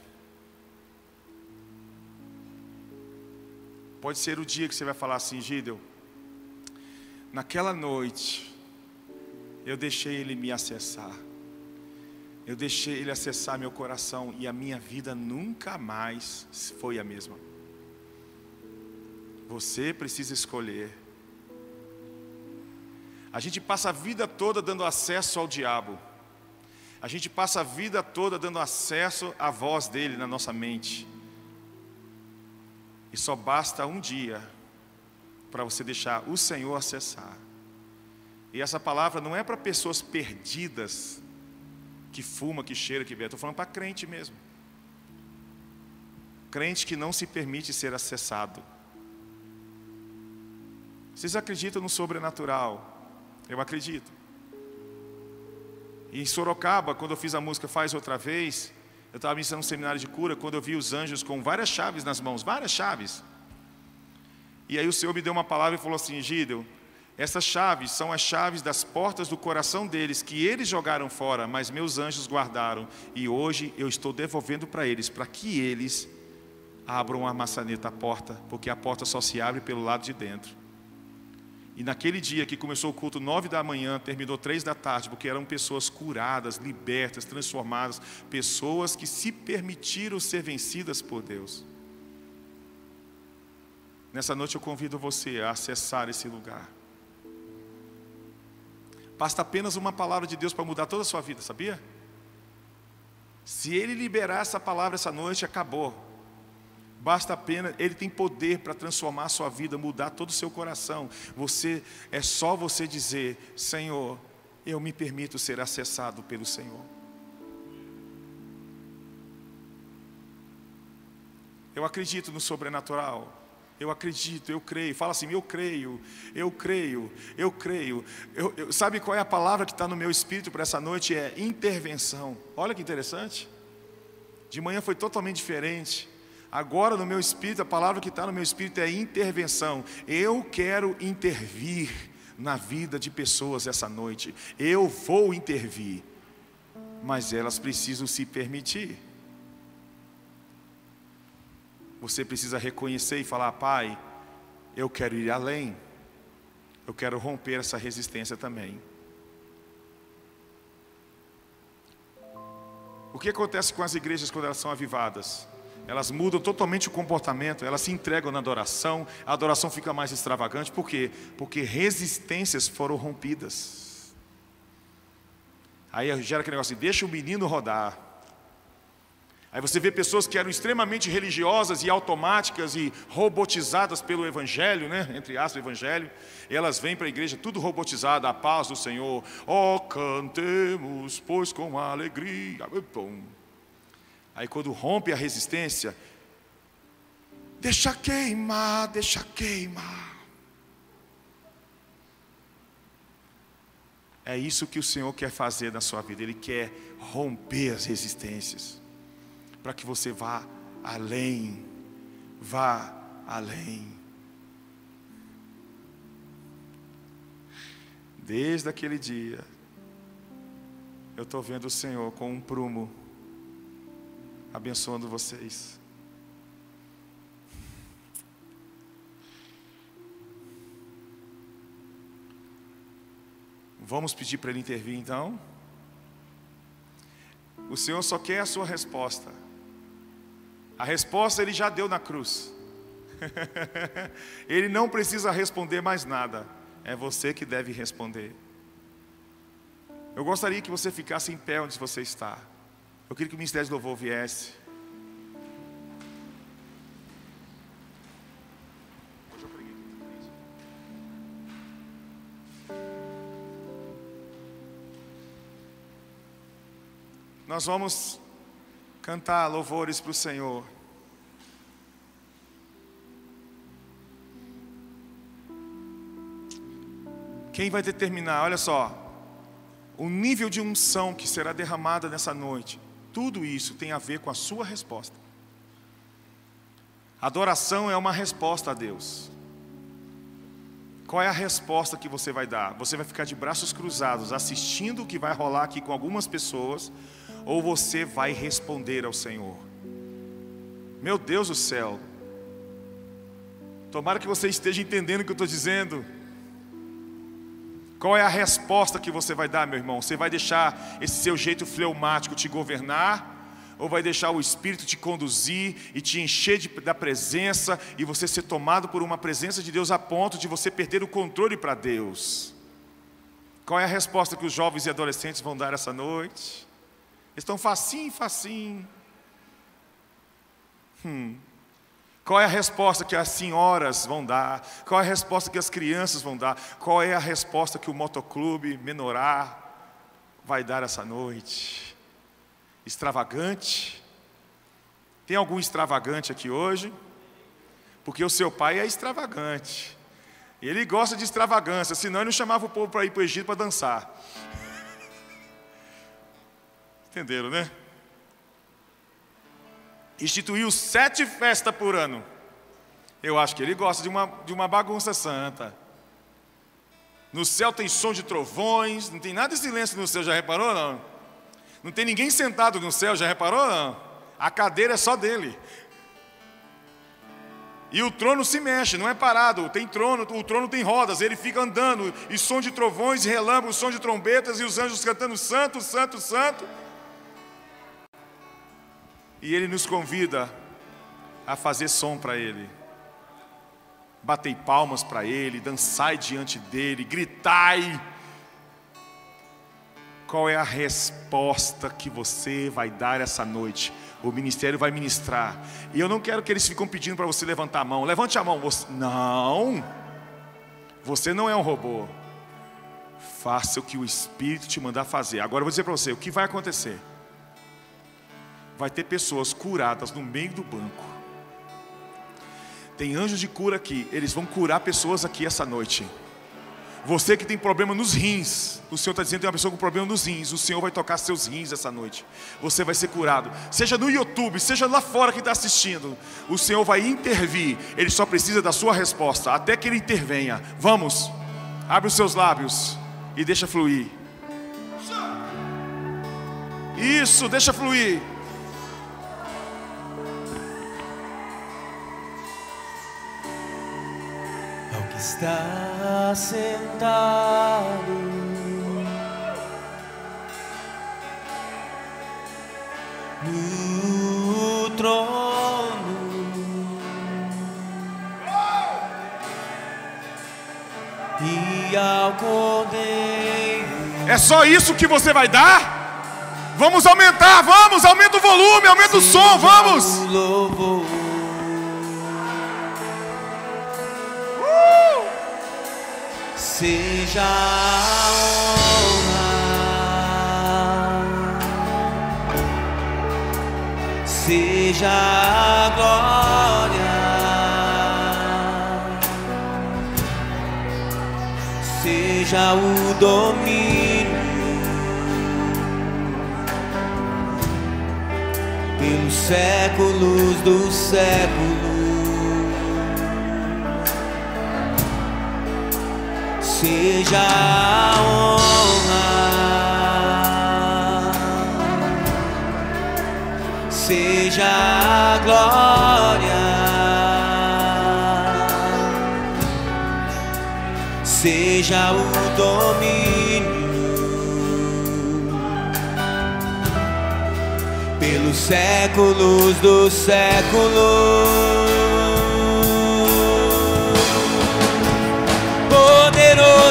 Pode ser o dia que você vai falar assim, Gideu, naquela noite, eu deixei ele me acessar. Eu deixei Ele acessar meu coração e a minha vida nunca mais foi a mesma. Você precisa escolher. A gente passa a vida toda dando acesso ao diabo. A gente passa a vida toda dando acesso à voz dele na nossa mente. E só basta um dia para você deixar o Senhor acessar. E essa palavra não é para pessoas perdidas que fuma, que cheira, que bebe. Estou falando para crente mesmo. Crente que não se permite ser acessado. Vocês acreditam no sobrenatural? Eu acredito. E em Sorocaba, quando eu fiz a música Faz Outra Vez, eu estava ministrando um seminário de cura, quando eu vi os anjos com várias chaves nas mãos, várias chaves. E aí o Senhor me deu uma palavra e falou assim: Gideu, essas chaves são as chaves das portas do coração deles, que eles jogaram fora, mas meus anjos guardaram. E hoje eu estou devolvendo para eles, para que eles abram a maçaneta, a porta, porque a porta só se abre pelo lado de dentro. E naquele dia que começou o culto nove da manhã, terminou três da tarde, porque eram pessoas curadas, libertas, transformadas, pessoas que se permitiram ser vencidas por Deus. Nessa noite eu convido você a acessar esse lugar. Basta apenas uma palavra de Deus para mudar toda a sua vida, sabia? Se Ele liberar essa palavra essa noite, acabou. Basta apenas, ele tem poder para transformar a sua vida, mudar todo o seu coração. Você é só você dizer: Senhor, eu me permito ser acessado pelo Senhor. Eu acredito no sobrenatural. Eu acredito, eu creio. Fala assim, eu creio, eu creio, eu creio. Eu, eu, sabe qual é a palavra que está no meu espírito para essa noite? É intervenção. Olha que interessante. De manhã foi totalmente diferente. Agora no meu espírito, a palavra que está no meu espírito é intervenção. Eu quero intervir na vida de pessoas essa noite. Eu vou intervir. Mas elas precisam se permitir. Você precisa reconhecer e falar: Pai, eu quero ir além, eu quero romper essa resistência também. O que acontece com as igrejas quando elas são avivadas? Elas mudam totalmente o comportamento, elas se entregam na adoração, a adoração fica mais extravagante, por quê? Porque resistências foram rompidas. Aí gera aquele negócio assim: deixa o menino rodar. Aí você vê pessoas que eram extremamente religiosas e automáticas e robotizadas pelo Evangelho, né? entre aspas, o Evangelho, elas vêm para a igreja tudo robotizada, a paz do Senhor, oh, cantemos, pois com alegria. Aí quando rompe a resistência, deixa queimar, deixa queimar. É isso que o Senhor quer fazer na sua vida, Ele quer romper as resistências para que você vá além, vá além. Desde aquele dia, eu estou vendo o Senhor com um prumo, abençoando vocês. Vamos pedir para Ele intervir então? O Senhor só quer a sua resposta. A resposta ele já deu na cruz. <laughs> ele não precisa responder mais nada. É você que deve responder. Eu gostaria que você ficasse em pé onde você está. Eu queria que o Ministério de Louvor viesse. Nós vamos cantar louvores para o Senhor. Quem vai determinar, olha só, o nível de unção que será derramada nessa noite, tudo isso tem a ver com a sua resposta. Adoração é uma resposta a Deus. Qual é a resposta que você vai dar? Você vai ficar de braços cruzados assistindo o que vai rolar aqui com algumas pessoas, ou você vai responder ao Senhor? Meu Deus do céu, tomara que você esteja entendendo o que eu estou dizendo. Qual é a resposta que você vai dar, meu irmão? Você vai deixar esse seu jeito fleumático te governar? Ou vai deixar o Espírito te conduzir e te encher de, da presença e você ser tomado por uma presença de Deus a ponto de você perder o controle para Deus? Qual é a resposta que os jovens e adolescentes vão dar essa noite? Estão facinho, facinho. Hum. Qual é a resposta que as senhoras vão dar? Qual é a resposta que as crianças vão dar? Qual é a resposta que o motoclube menorá vai dar essa noite? Extravagante? Tem algum extravagante aqui hoje? Porque o seu pai é extravagante. Ele gosta de extravagância, senão ele não chamava o povo para ir para o Egito para dançar. Entenderam, né? Instituiu sete festas por ano. Eu acho que ele gosta de uma, de uma bagunça santa. No céu tem som de trovões, não tem nada de silêncio no céu, já reparou não? Não tem ninguém sentado no céu, já reparou não? A cadeira é só dele. E o trono se mexe, não é parado. Tem trono, o trono tem rodas, ele fica andando, e som de trovões, relâmpagos, som de trombetas, e os anjos cantando santo, santo, santo. E Ele nos convida a fazer som para Ele. Batei palmas para Ele, dançai diante dEle, gritai. qual é a resposta que você vai dar essa noite. O ministério vai ministrar. E eu não quero que eles fiquem pedindo para você levantar a mão. Levante a mão. Você... Não. Você não é um robô. Faça o que o Espírito te mandar fazer. Agora eu vou dizer para você o que vai acontecer. Vai ter pessoas curadas no meio do banco. Tem anjos de cura aqui. Eles vão curar pessoas aqui essa noite. Você que tem problema nos rins, o Senhor está dizendo que tem uma pessoa com problema nos rins, o Senhor vai tocar seus rins essa noite. Você vai ser curado. Seja no YouTube, seja lá fora que está assistindo, o Senhor vai intervir. Ele só precisa da sua resposta, até que Ele intervenha. Vamos, abre os seus lábios e deixa fluir. Isso, deixa fluir. Está sentado no trono e ao cordeiro. É só isso que você vai dar? Vamos aumentar, vamos, aumenta o volume, aumenta o som, vamos. Louvor. Seja a honra, seja a glória, seja o domínio. Pelos séculos dos séculos. Seja a honra, seja a glória, seja o domínio pelos séculos dos séculos.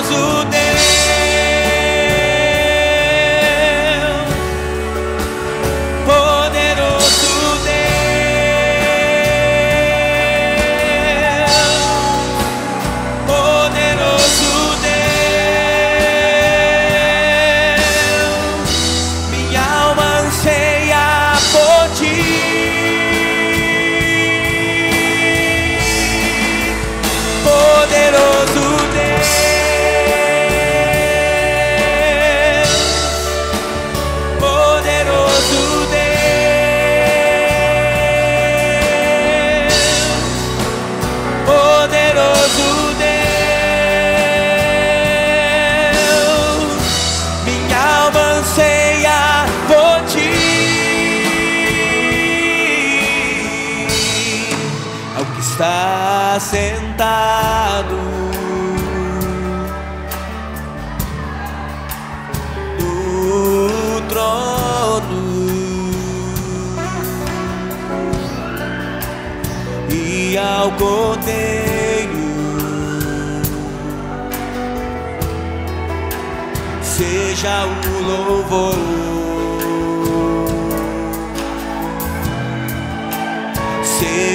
Poderoso Deus.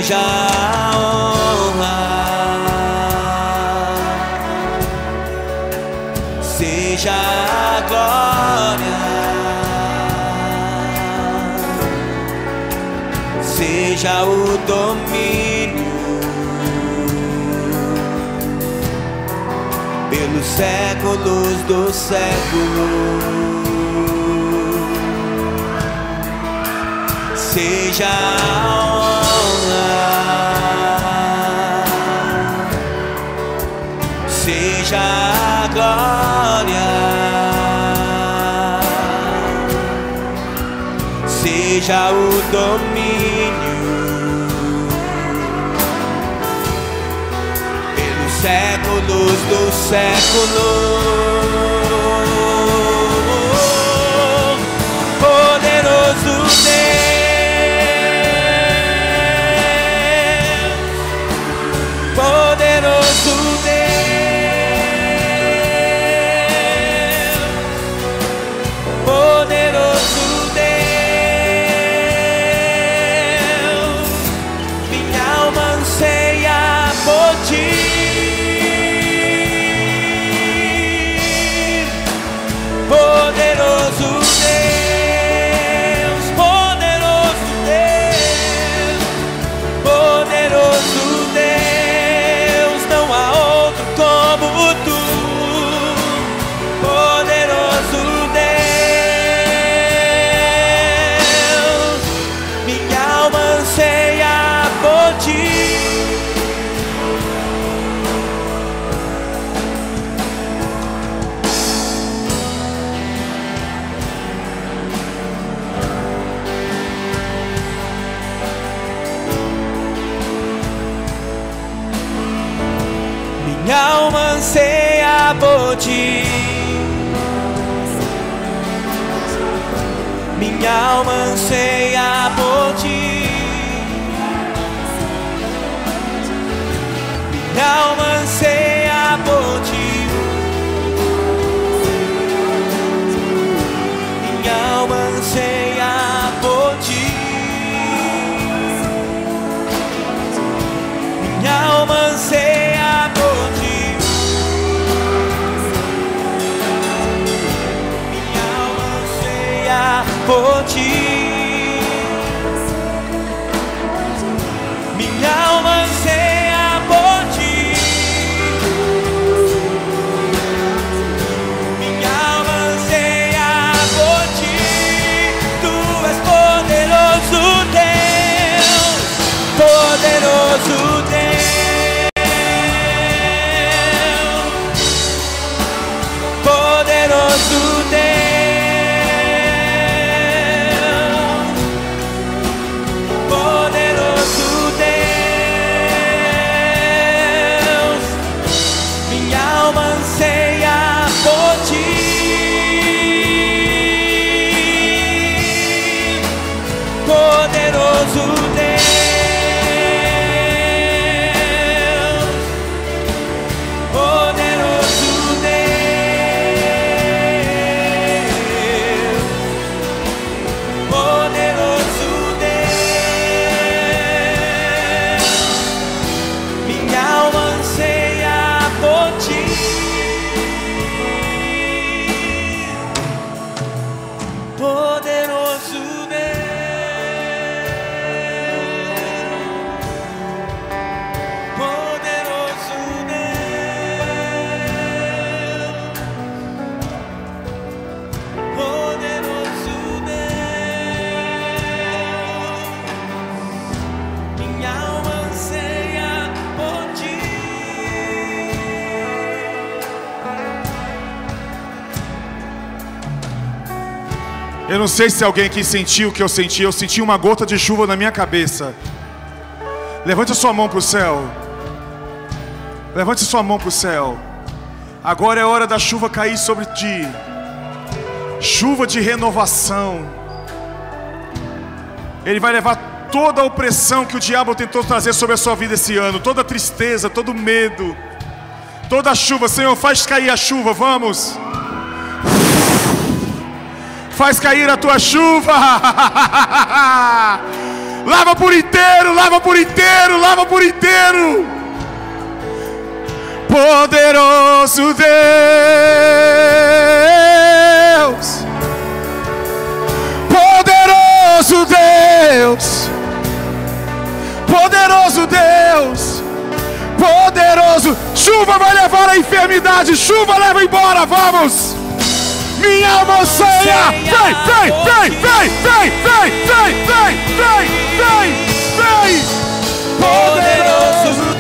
Seja a seja a glória, seja o domínio pelos séculos dos séculos. Seja a honra, seja a glória. seja o domínio pelos séculos dos séculos. Minha alma anseia por ti. Minha alma anseia por ti. Minha alma anseia por ti. Minha alma 아버지 não sei se alguém aqui sentiu o que eu senti. Eu senti uma gota de chuva na minha cabeça. Levante a sua mão para o céu. Levante a sua mão para o céu. Agora é hora da chuva cair sobre ti. Chuva de renovação. Ele vai levar toda a opressão que o diabo tentou trazer sobre a sua vida esse ano, toda a tristeza, todo o medo, toda a chuva. Senhor, faz cair a chuva, vamos. Faz cair a tua chuva. <laughs> lava por inteiro, lava por inteiro, lava por inteiro. Poderoso Deus. Poderoso Deus. Poderoso Deus. Poderoso. Chuva vai levar a enfermidade. Chuva leva embora. Vamos. Minha alma anseia. Vem, vem, vem, vem, vem, vem, vem, vem, vem, vem, vem. Poderoso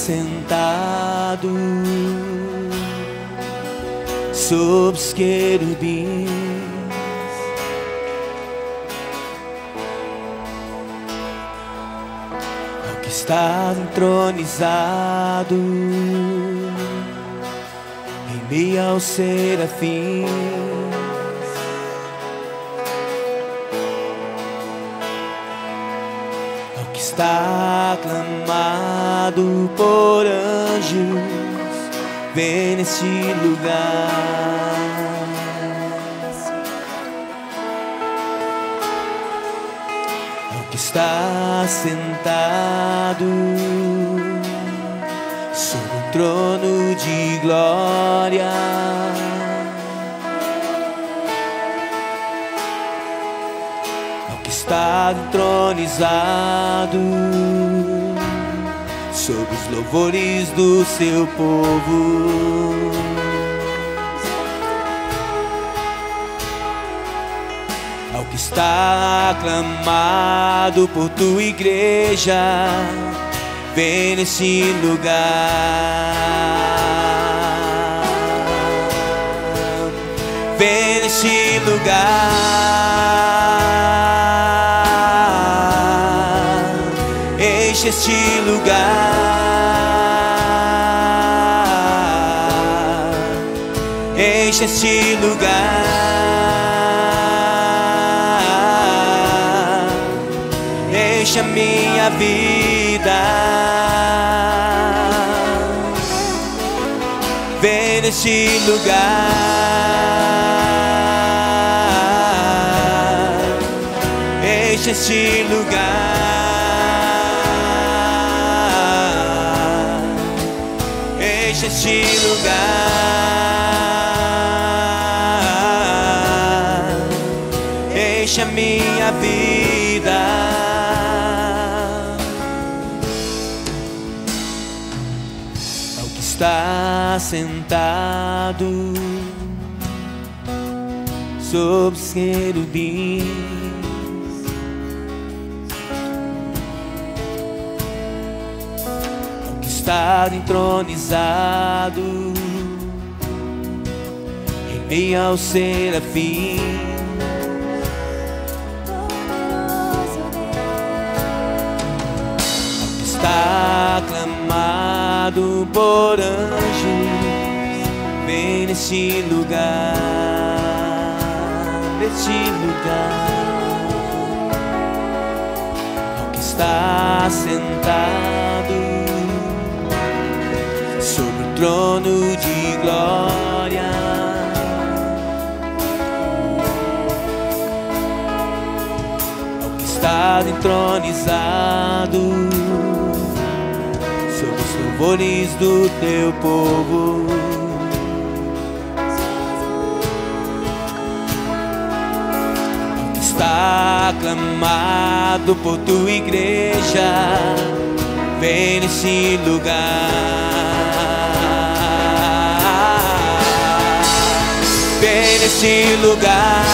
sentado sob os querubins. Ao que está entronizado em meio aos serafins. Está aclamado por anjos, vem neste lugar. Ao que está sentado sobre um trono de glória. Está entronizado sobre os louvores do seu povo. Ao que está aclamado por tua igreja, vem nesse lugar. Vem nesse lugar. Lugar. Enche este lugar. Enche este lugar. Enche a minha vida. está sentado sobre os querubins. Que está entronizado em meio ao serafim. está aclamado por anjos. Vem neste lugar, neste lugar, ao que está sentado sobre o trono de glória. Ao que está entronizado sobre os louvores do teu povo. Está aclamado por tua igreja, vem nesse lugar. Vem nesse lugar.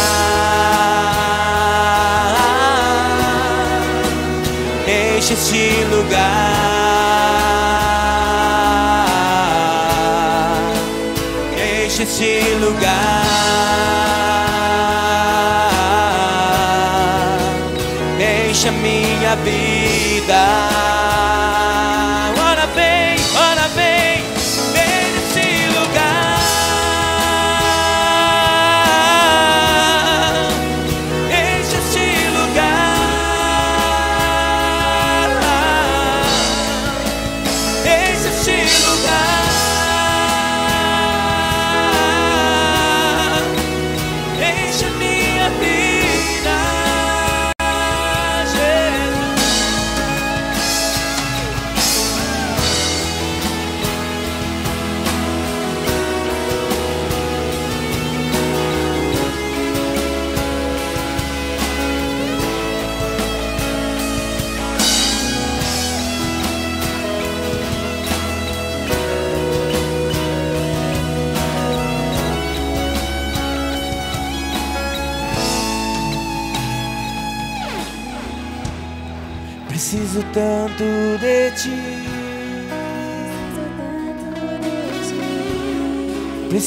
Enche esse lugar. Enche esse lugar. Minha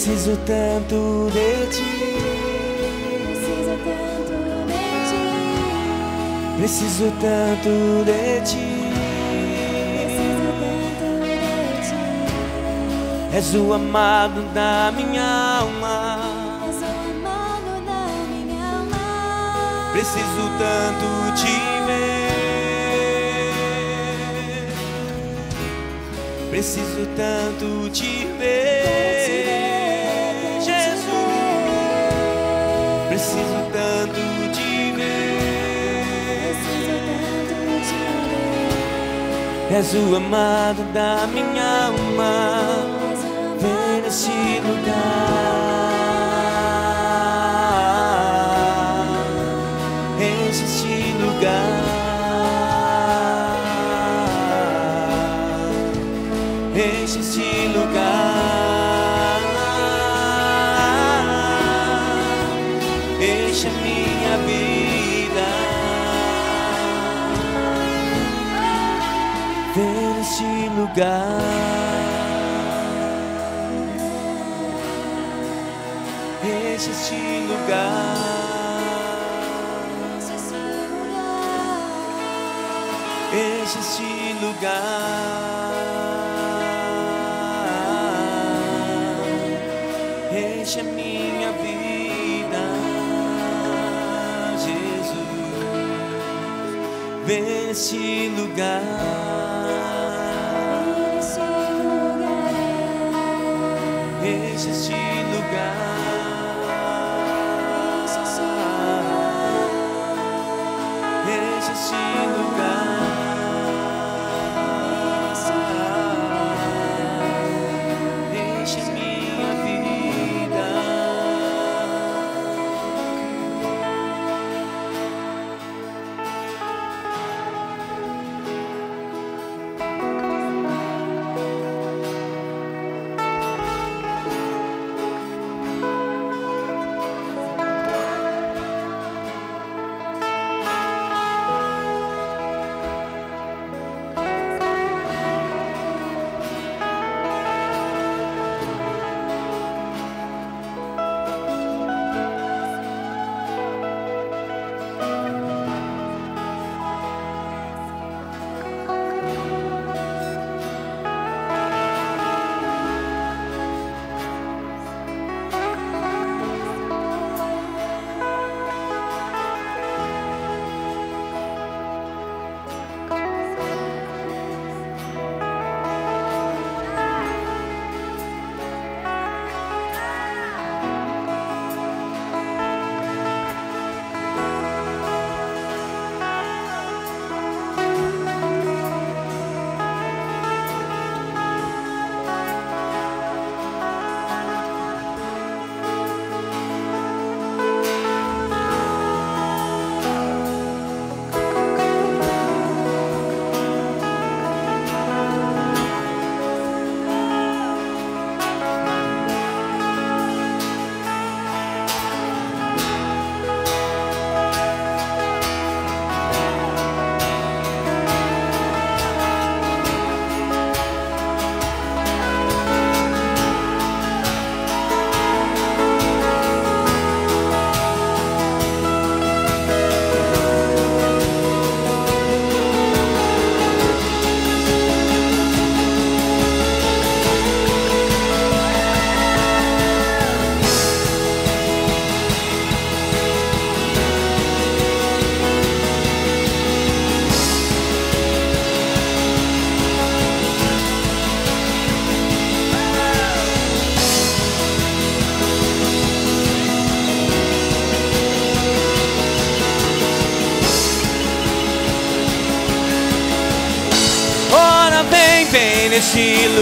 Preciso tanto de ti. Preciso tanto de ti. És o amado da minha alma. Preciso tanto te ver. Preciso tanto te ver, Preciso tanto te ver. És o amado da minha alma. Vem nesse lugar. Lugar. Enche este lugar. Enche este lugar. Enche a minha vida, Jesus. Vem nesse lugar.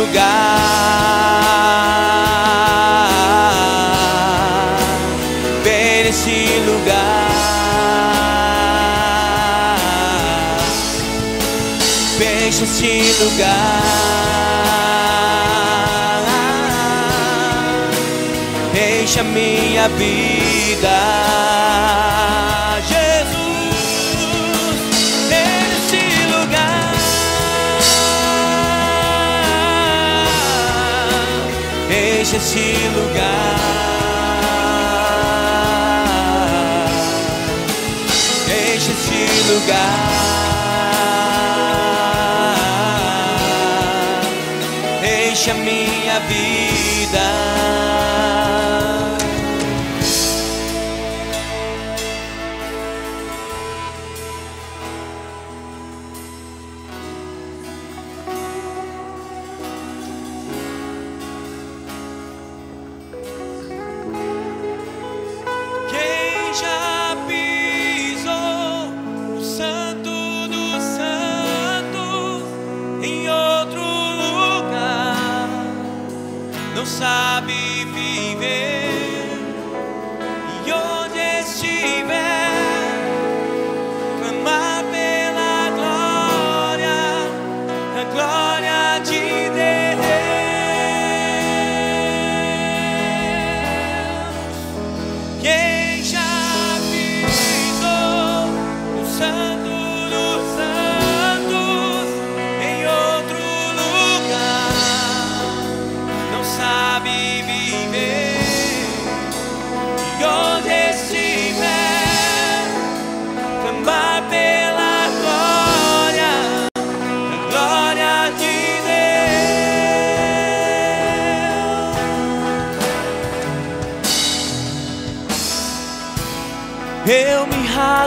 Lugar.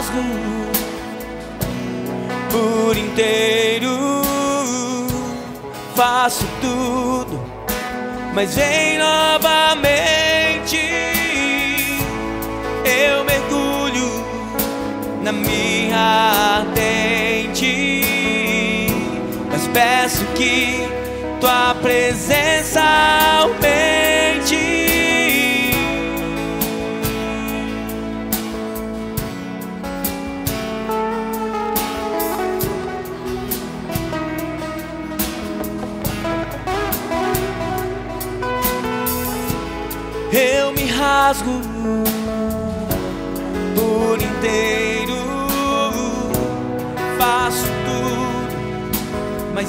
Rasgo por inteiro, faço tudo mas vem novamente. Eu mergulho na minha ardente, mas peço que tua presença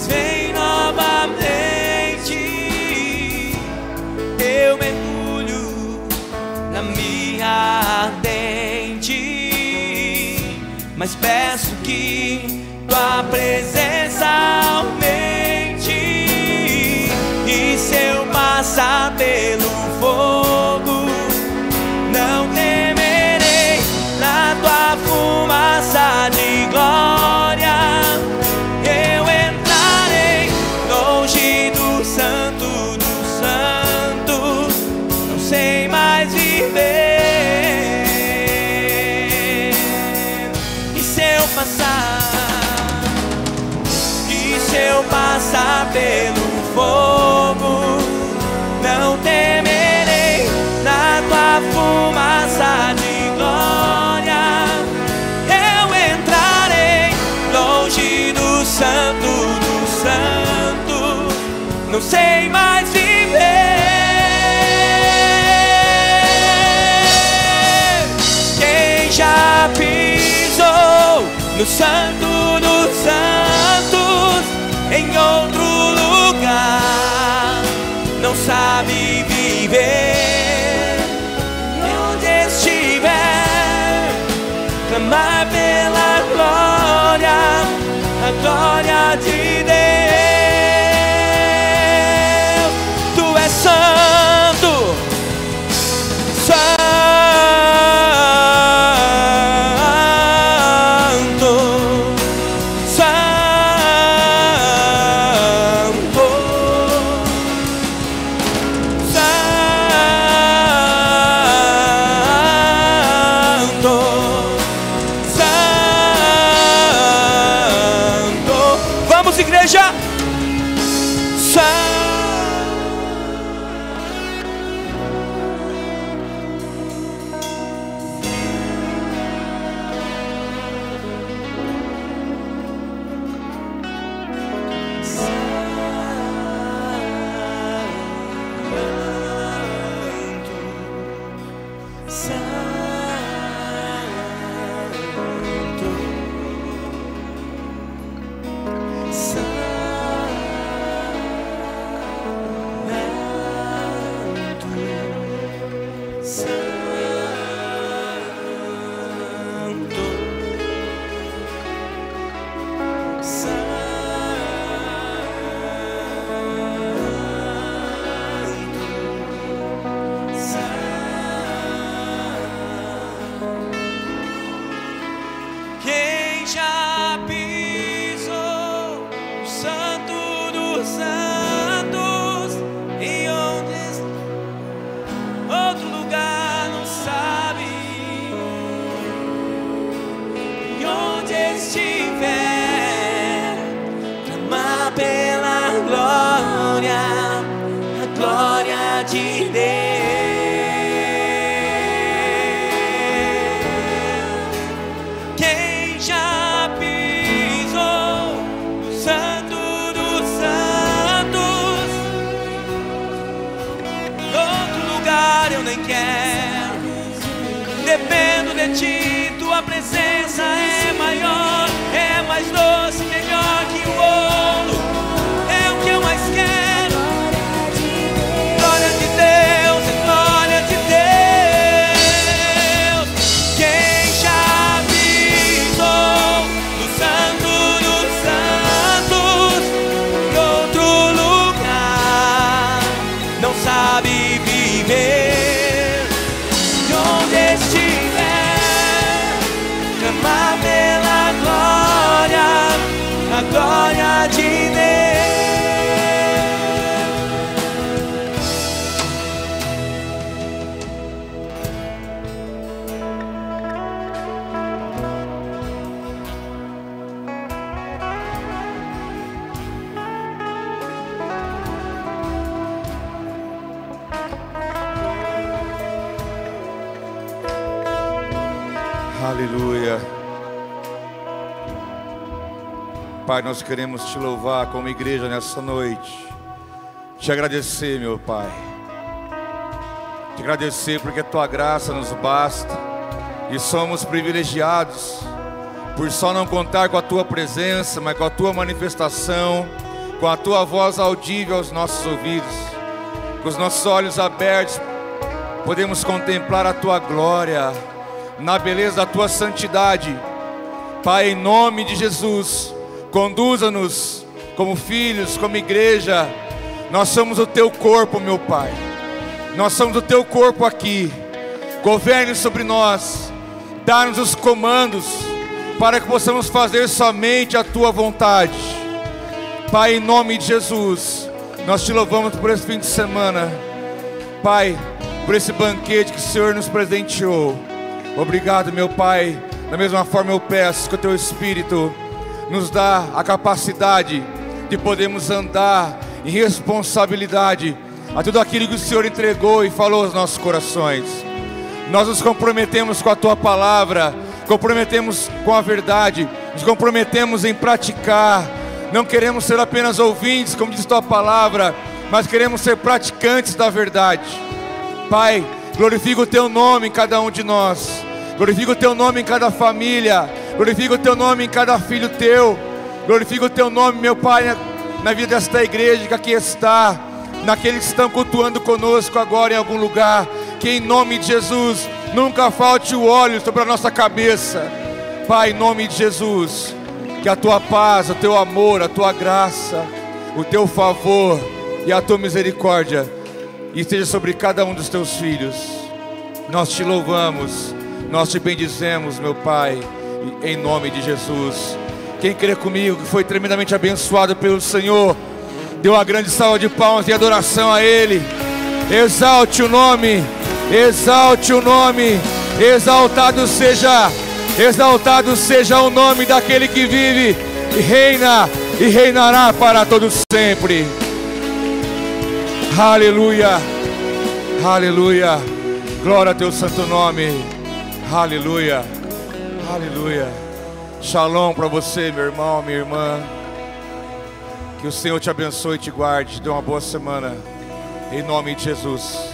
vem novamente. Eu mergulho na minha ardente, mas peço que tua presença aumente. E se eu passar pelo fogo, pelo fogo, não temerei na tua fumaça de glória. Eu entrarei longe do santo do santo, não sei mais viver. Quem já pisou no santo Pai, nós queremos te louvar como igreja nessa noite. Te agradecer, meu Pai. Te agradecer porque tua graça nos basta e somos privilegiados por só não contar com a tua presença, mas com a tua manifestação, com a tua voz audível aos nossos ouvidos, com os nossos olhos abertos, podemos contemplar a tua glória na beleza da tua santidade. Pai, em nome de Jesus, conduza-nos como filhos, como igreja. Nós somos o teu corpo, meu Pai. Nós somos o teu corpo aqui. Governe sobre nós, dá-nos os comandos para que possamos fazer somente a tua vontade. Pai, em nome de Jesus, nós te louvamos por esse fim de semana. Pai, por esse banquete que o Senhor nos presenteou. Obrigado, meu Pai. Da mesma forma eu peço que o teu Espírito nos dá a capacidade de podermos andar em responsabilidade a tudo aquilo que o Senhor entregou e falou aos nossos corações. Nós nos comprometemos com a tua palavra, comprometemos com a verdade, nos comprometemos em praticar. Não queremos ser apenas ouvintes, como diz tua palavra, mas queremos ser praticantes da verdade. Pai, glorifica o teu nome em cada um de nós. Glorifica o teu nome em cada família. Glorifica o teu nome em cada filho teu. Glorifica o teu nome, meu Pai, na, vida desta igreja que aqui está. Naqueles que estão cultuando conosco agora em algum lugar. Que em nome de Jesus nunca falte o óleo sobre a nossa cabeça. Pai, em nome de Jesus, que a tua paz, o teu amor, a tua graça, o teu favor e a tua misericórdia esteja sobre cada um dos teus filhos. Nós te louvamos, nós te bendizemos, meu Pai, em nome de Jesus. Quem crê comigo que foi tremendamente abençoado pelo Senhor, deu uma grande salva de palmas e adoração a Ele. Exalte o nome, exalte o nome, exaltado seja, exaltado seja o nome daquele que vive e reina e reinará para todos sempre. Aleluia, aleluia, glória a teu santo nome, aleluia, aleluia. Shalom para você, meu irmão, minha irmã. Que o Senhor te abençoe e te guarde, dê uma boa semana, em nome de Jesus.